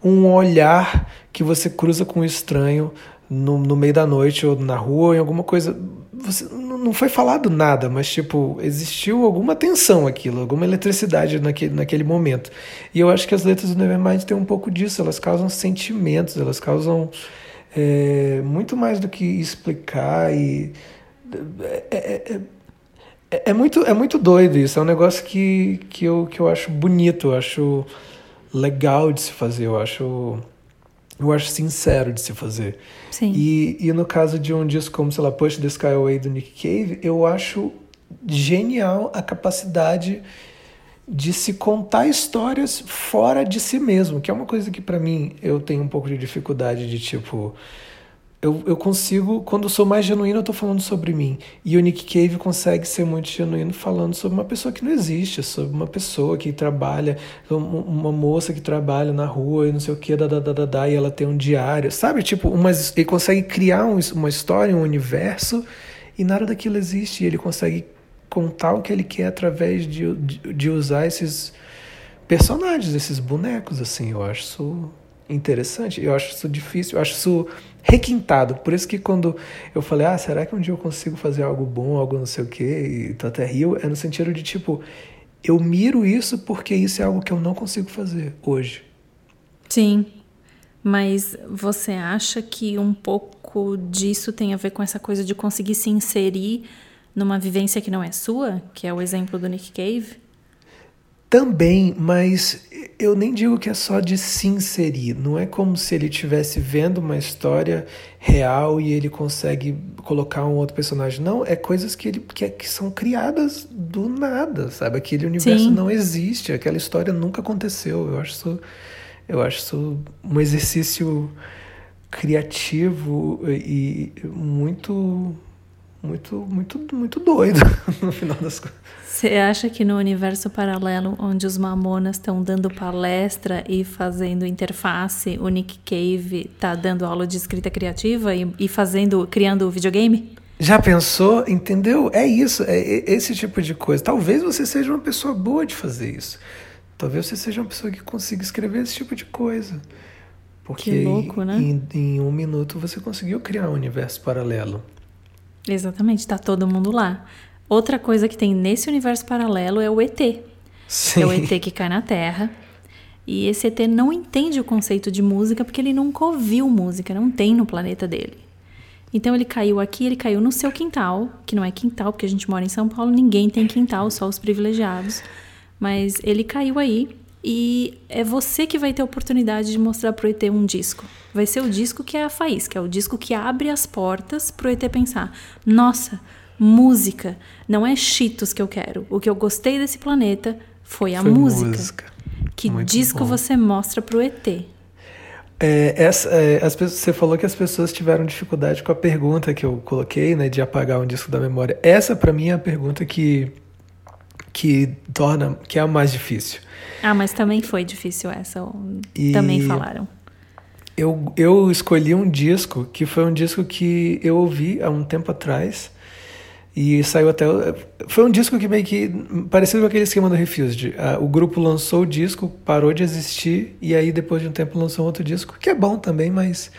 um olhar que você cruza com um estranho no, no meio da noite ou na rua ou em alguma coisa você, não foi falado nada, mas tipo, existiu alguma tensão aquilo, alguma eletricidade naquele, naquele momento. E eu acho que as letras do Nevermind têm um pouco disso, elas causam sentimentos, elas causam é, muito mais do que explicar e. É, é, é, é, muito, é muito doido isso, é um negócio que, que, eu, que eu acho bonito, eu acho legal de se fazer, eu acho eu acho sincero de se fazer. Sim. E, e no caso de um disco como, sei lá, Push the Sky Away do Nick Cave, eu acho genial a capacidade de se contar histórias fora de si mesmo, que é uma coisa que para mim eu tenho um pouco de dificuldade de tipo eu, eu consigo, quando eu sou mais genuíno, eu tô falando sobre mim. E o Nick Cave consegue ser muito genuíno falando sobre uma pessoa que não existe, sobre uma pessoa que trabalha, uma moça que trabalha na rua e não sei o que, da, da, da, da, e ela tem um diário, sabe? Tipo, umas, ele consegue criar um, uma história, um universo, e nada daquilo existe. E ele consegue contar o que ele quer através de, de, de usar esses personagens, esses bonecos, assim. Eu acho isso interessante, eu acho isso difícil, eu acho isso requintado. Por isso que quando eu falei, ah, será que um dia eu consigo fazer algo bom, algo não sei o quê, e tô até rio, é no sentido de tipo, eu miro isso porque isso é algo que eu não consigo fazer hoje. Sim. Mas você acha que um pouco disso tem a ver com essa coisa de conseguir se inserir numa vivência que não é sua, que é o exemplo do Nick Cave? Também, mas eu nem digo que é só de se inserir. Não é como se ele estivesse vendo uma história real e ele consegue colocar um outro personagem. Não, é coisas que, ele, que, que são criadas do nada, sabe? Aquele universo Sim. não existe, aquela história nunca aconteceu. Eu acho isso, eu acho isso um exercício criativo e muito muito, muito, muito doido no final das contas. Você acha que no universo paralelo, onde os Mamonas estão dando palestra e fazendo interface, o Nick Cave tá dando aula de escrita criativa e, e fazendo, criando videogame? Já pensou? Entendeu? É isso, é esse tipo de coisa. Talvez você seja uma pessoa boa de fazer isso. Talvez você seja uma pessoa que consiga escrever esse tipo de coisa. Porque que louco, né? em, em um minuto você conseguiu criar um universo paralelo. Exatamente, tá todo mundo lá. Outra coisa que tem nesse universo paralelo é o ET. Sim. É o ET que cai na Terra. E esse ET não entende o conceito de música porque ele nunca ouviu música, não tem no planeta dele. Então ele caiu aqui, ele caiu no seu quintal, que não é quintal, porque a gente mora em São Paulo, ninguém tem quintal, só os privilegiados. Mas ele caiu aí e é você que vai ter a oportunidade de mostrar pro ET um disco. Vai ser o disco que é a faísca, é o disco que abre as portas pro ET pensar: nossa, música, não é cheetos que eu quero. O que eu gostei desse planeta foi a Foi música. música. Que Muito disco bom. você mostra pro ET? É, essa, é, as pessoas, você falou que as pessoas tiveram dificuldade com a pergunta que eu coloquei, né, de apagar um disco da memória. Essa, para mim, é a pergunta que, que torna, que é a mais difícil. Ah, mas também foi difícil essa. E- Também falaram. Eu, eu escolhi um disco que foi um disco que eu ouvi há um tempo atrás e saiu até. Foi um disco que meio que. parecido com aquele esquema do Refused. Ah, O grupo lançou o disco, parou de existir e aí depois de um tempo lançou outro disco, que é bom também, mas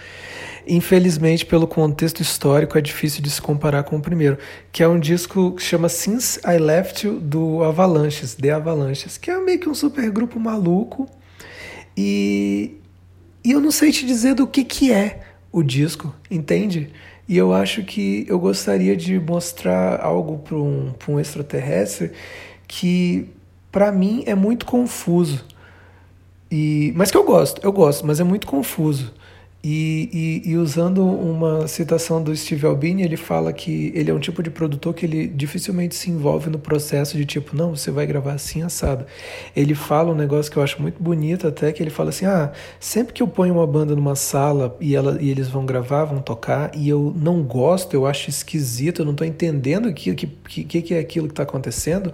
infelizmente pelo contexto histórico é difícil de se comparar com o primeiro, que é um disco que chama Since I Left You do Avalanches, The Avalanches, que é meio que um super grupo maluco e e eu não sei te dizer do que, que é o disco, entende? E eu acho que eu gostaria de mostrar algo para um, um extraterrestre que, para mim, é muito confuso. E, mas que eu gosto, eu gosto, mas é muito confuso. E, e, e usando uma citação do Steve Albini, ele fala que ele é um tipo de produtor que ele dificilmente se envolve no processo de tipo, não, você vai gravar assim assado. Ele fala um negócio que eu acho muito bonito até, que ele fala assim, ah, sempre que eu ponho uma banda numa sala e, ela, e eles vão gravar, vão tocar, e eu não gosto, eu acho esquisito, eu não estou entendendo o que, que, que, que é aquilo que está acontecendo,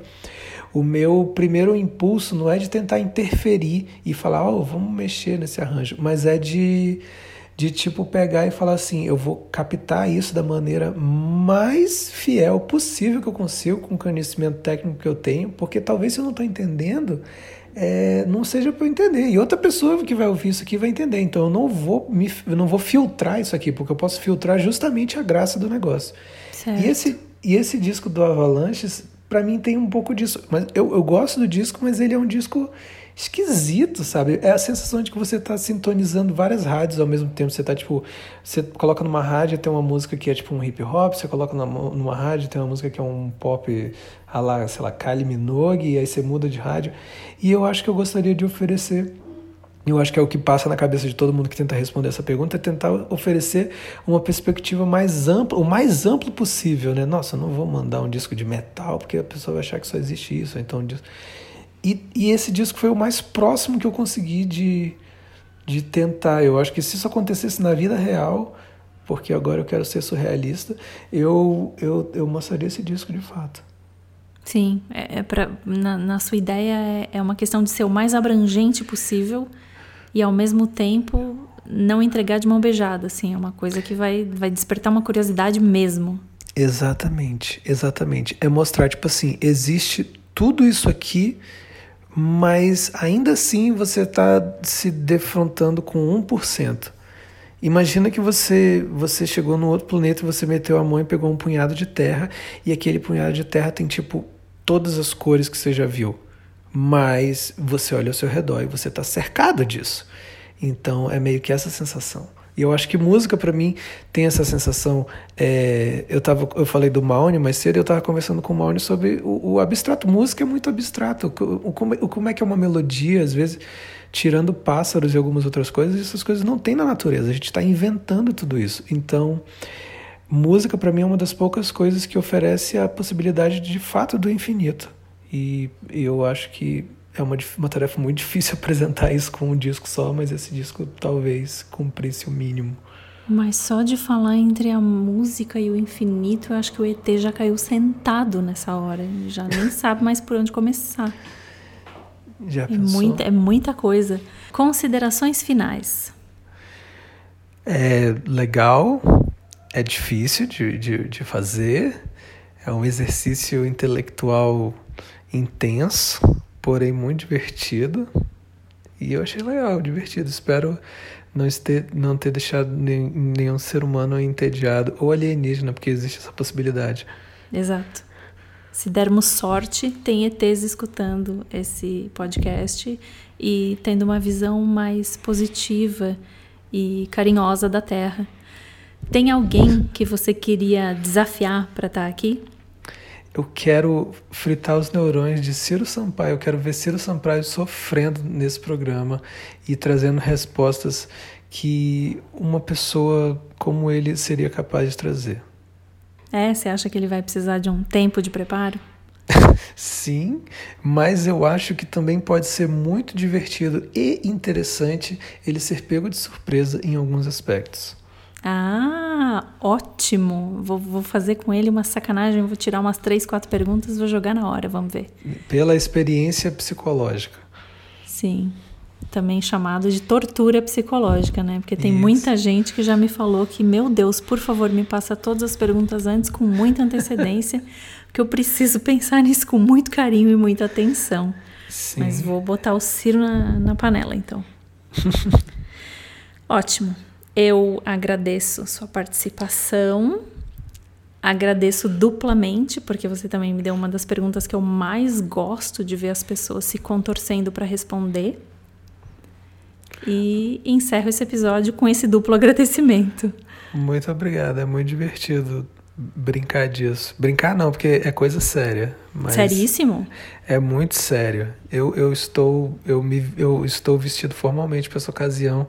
o meu primeiro impulso não é de tentar interferir e falar, oh, vamos mexer nesse arranjo, mas é de, de tipo pegar e falar assim, eu vou captar isso da maneira mais fiel possível que eu consigo com o conhecimento técnico que eu tenho, porque talvez se eu não estou entendendo, é, não seja para eu entender. E outra pessoa que vai ouvir isso aqui vai entender. Então eu não vou me, eu não vou filtrar isso aqui, porque eu posso filtrar justamente a graça do negócio. Certo. E esse, e esse disco do Avalanches, para mim tem um pouco disso. Mas eu, eu gosto do disco, mas ele é um disco esquisito, sabe? É a sensação de que você tá sintonizando várias rádios ao mesmo tempo. Você tá tipo, você coloca numa rádio tem uma música que é tipo um hip hop, você coloca numa, numa rádio tem uma música que é um pop a lá, sei lá, Kylie Minogue, e aí você muda de rádio. E eu acho que eu gostaria de oferecer eu acho que é o que passa na cabeça de todo mundo que tenta responder essa pergunta, é tentar oferecer uma perspectiva mais ampla, o mais amplo possível, né? Nossa, eu não vou mandar um disco de metal, porque a pessoa vai achar que só existe isso, então. E, e esse disco foi o mais próximo que eu consegui de, de tentar. Eu acho que se isso acontecesse na vida real, porque agora eu quero ser surrealista, eu, eu, eu mostraria esse disco de fato. Sim, é, é pra, na, na sua ideia é, é uma questão de ser o mais abrangente possível e ao mesmo tempo não entregar de mão beijada, assim, é uma coisa que vai, vai despertar uma curiosidade mesmo. Exatamente, exatamente. É mostrar, tipo assim, existe tudo isso aqui, mas ainda assim você está se defrontando com 1%. Imagina que você você chegou no outro planeta, você meteu a mão e pegou um punhado de terra, e aquele punhado de terra tem tipo todas as cores que você já viu. Mas você olha ao seu redor e você está cercado disso. Então é meio que essa sensação. E eu acho que música para mim tem essa sensação. É, eu tava, eu falei do Maune mais cedo, eu estava conversando com o Maune sobre o, o, abstrato. Música é muito abstrato. O, o, o, como é que é uma melodia, às vezes, tirando pássaros e algumas outras coisas, essas coisas não tem na natureza. A gente está inventando tudo isso. Então, música para mim é uma das poucas coisas que oferece a possibilidade de fato do infinito. E eu acho que é uma, uma tarefa muito difícil apresentar isso com um disco só, mas esse disco talvez cumprisse o mínimo. Mas só de falar entre a música e o infinito, eu acho que o ET já caiu sentado nessa hora. Ele já nem sabe mais por onde começar. Já é, muita, é muita coisa. Considerações finais. É legal, é difícil de, de, de fazer, é um exercício intelectual intenso, porém muito divertido. E eu achei legal, divertido. Espero não ter, não ter deixado nenhum ser humano entediado ou alienígena, porque existe essa possibilidade. Exato. Se dermos sorte, tem ETs escutando esse podcast e tendo uma visão mais positiva e carinhosa da Terra. Tem alguém que você queria desafiar para estar tá aqui? Eu quero fritar os neurônios de Ciro Sampaio. Eu quero ver Ciro Sampaio sofrendo nesse programa e trazendo respostas que uma pessoa como ele seria capaz de trazer. É, você acha que ele vai precisar de um tempo de preparo? Sim, mas eu acho que também pode ser muito divertido e interessante ele ser pego de surpresa em alguns aspectos. Ah, ótimo! Vou, vou fazer com ele uma sacanagem, vou tirar umas três, quatro perguntas, vou jogar na hora, vamos ver. Pela experiência psicológica. Sim também chamado de tortura psicológica, né? Porque tem Isso. muita gente que já me falou que, meu Deus, por favor, me passa todas as perguntas antes com muita antecedência, porque eu preciso pensar nisso com muito carinho e muita atenção. Sim. Mas vou botar o Ciro na, na panela, então. Ótimo. Eu agradeço sua participação. Agradeço duplamente, porque você também me deu uma das perguntas que eu mais gosto de ver as pessoas se contorcendo para responder. E encerro esse episódio com esse duplo agradecimento. Muito obrigado, é muito divertido brincar disso. Brincar não, porque é coisa séria. Seríssimo? É muito sério. Eu, eu, estou, eu, me, eu estou vestido formalmente para essa ocasião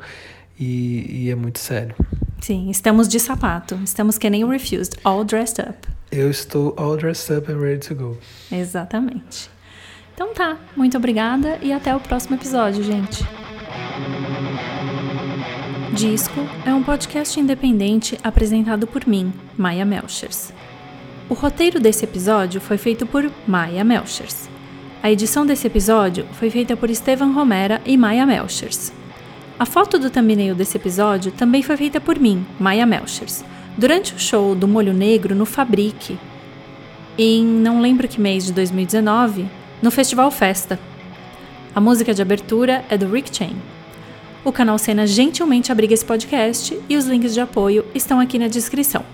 e, e é muito sério. Sim, estamos de sapato. Estamos que nem o Refused, all dressed up. Eu estou all dressed up and ready to go. Exatamente. Então tá, muito obrigada e até o próximo episódio, gente. Disco é um podcast independente apresentado por mim, Maya Melchers. O roteiro desse episódio foi feito por Maya Melchers. A edição desse episódio foi feita por Estevan Romera e Maya Melchers. A foto do thumbnail desse episódio também foi feita por mim, Maya Melchers, durante o show do Molho Negro no Fabrique, em não lembro que mês de 2019, no Festival Festa. A música de abertura é do Rick Chain. O canal Cena gentilmente abriga esse podcast e os links de apoio estão aqui na descrição.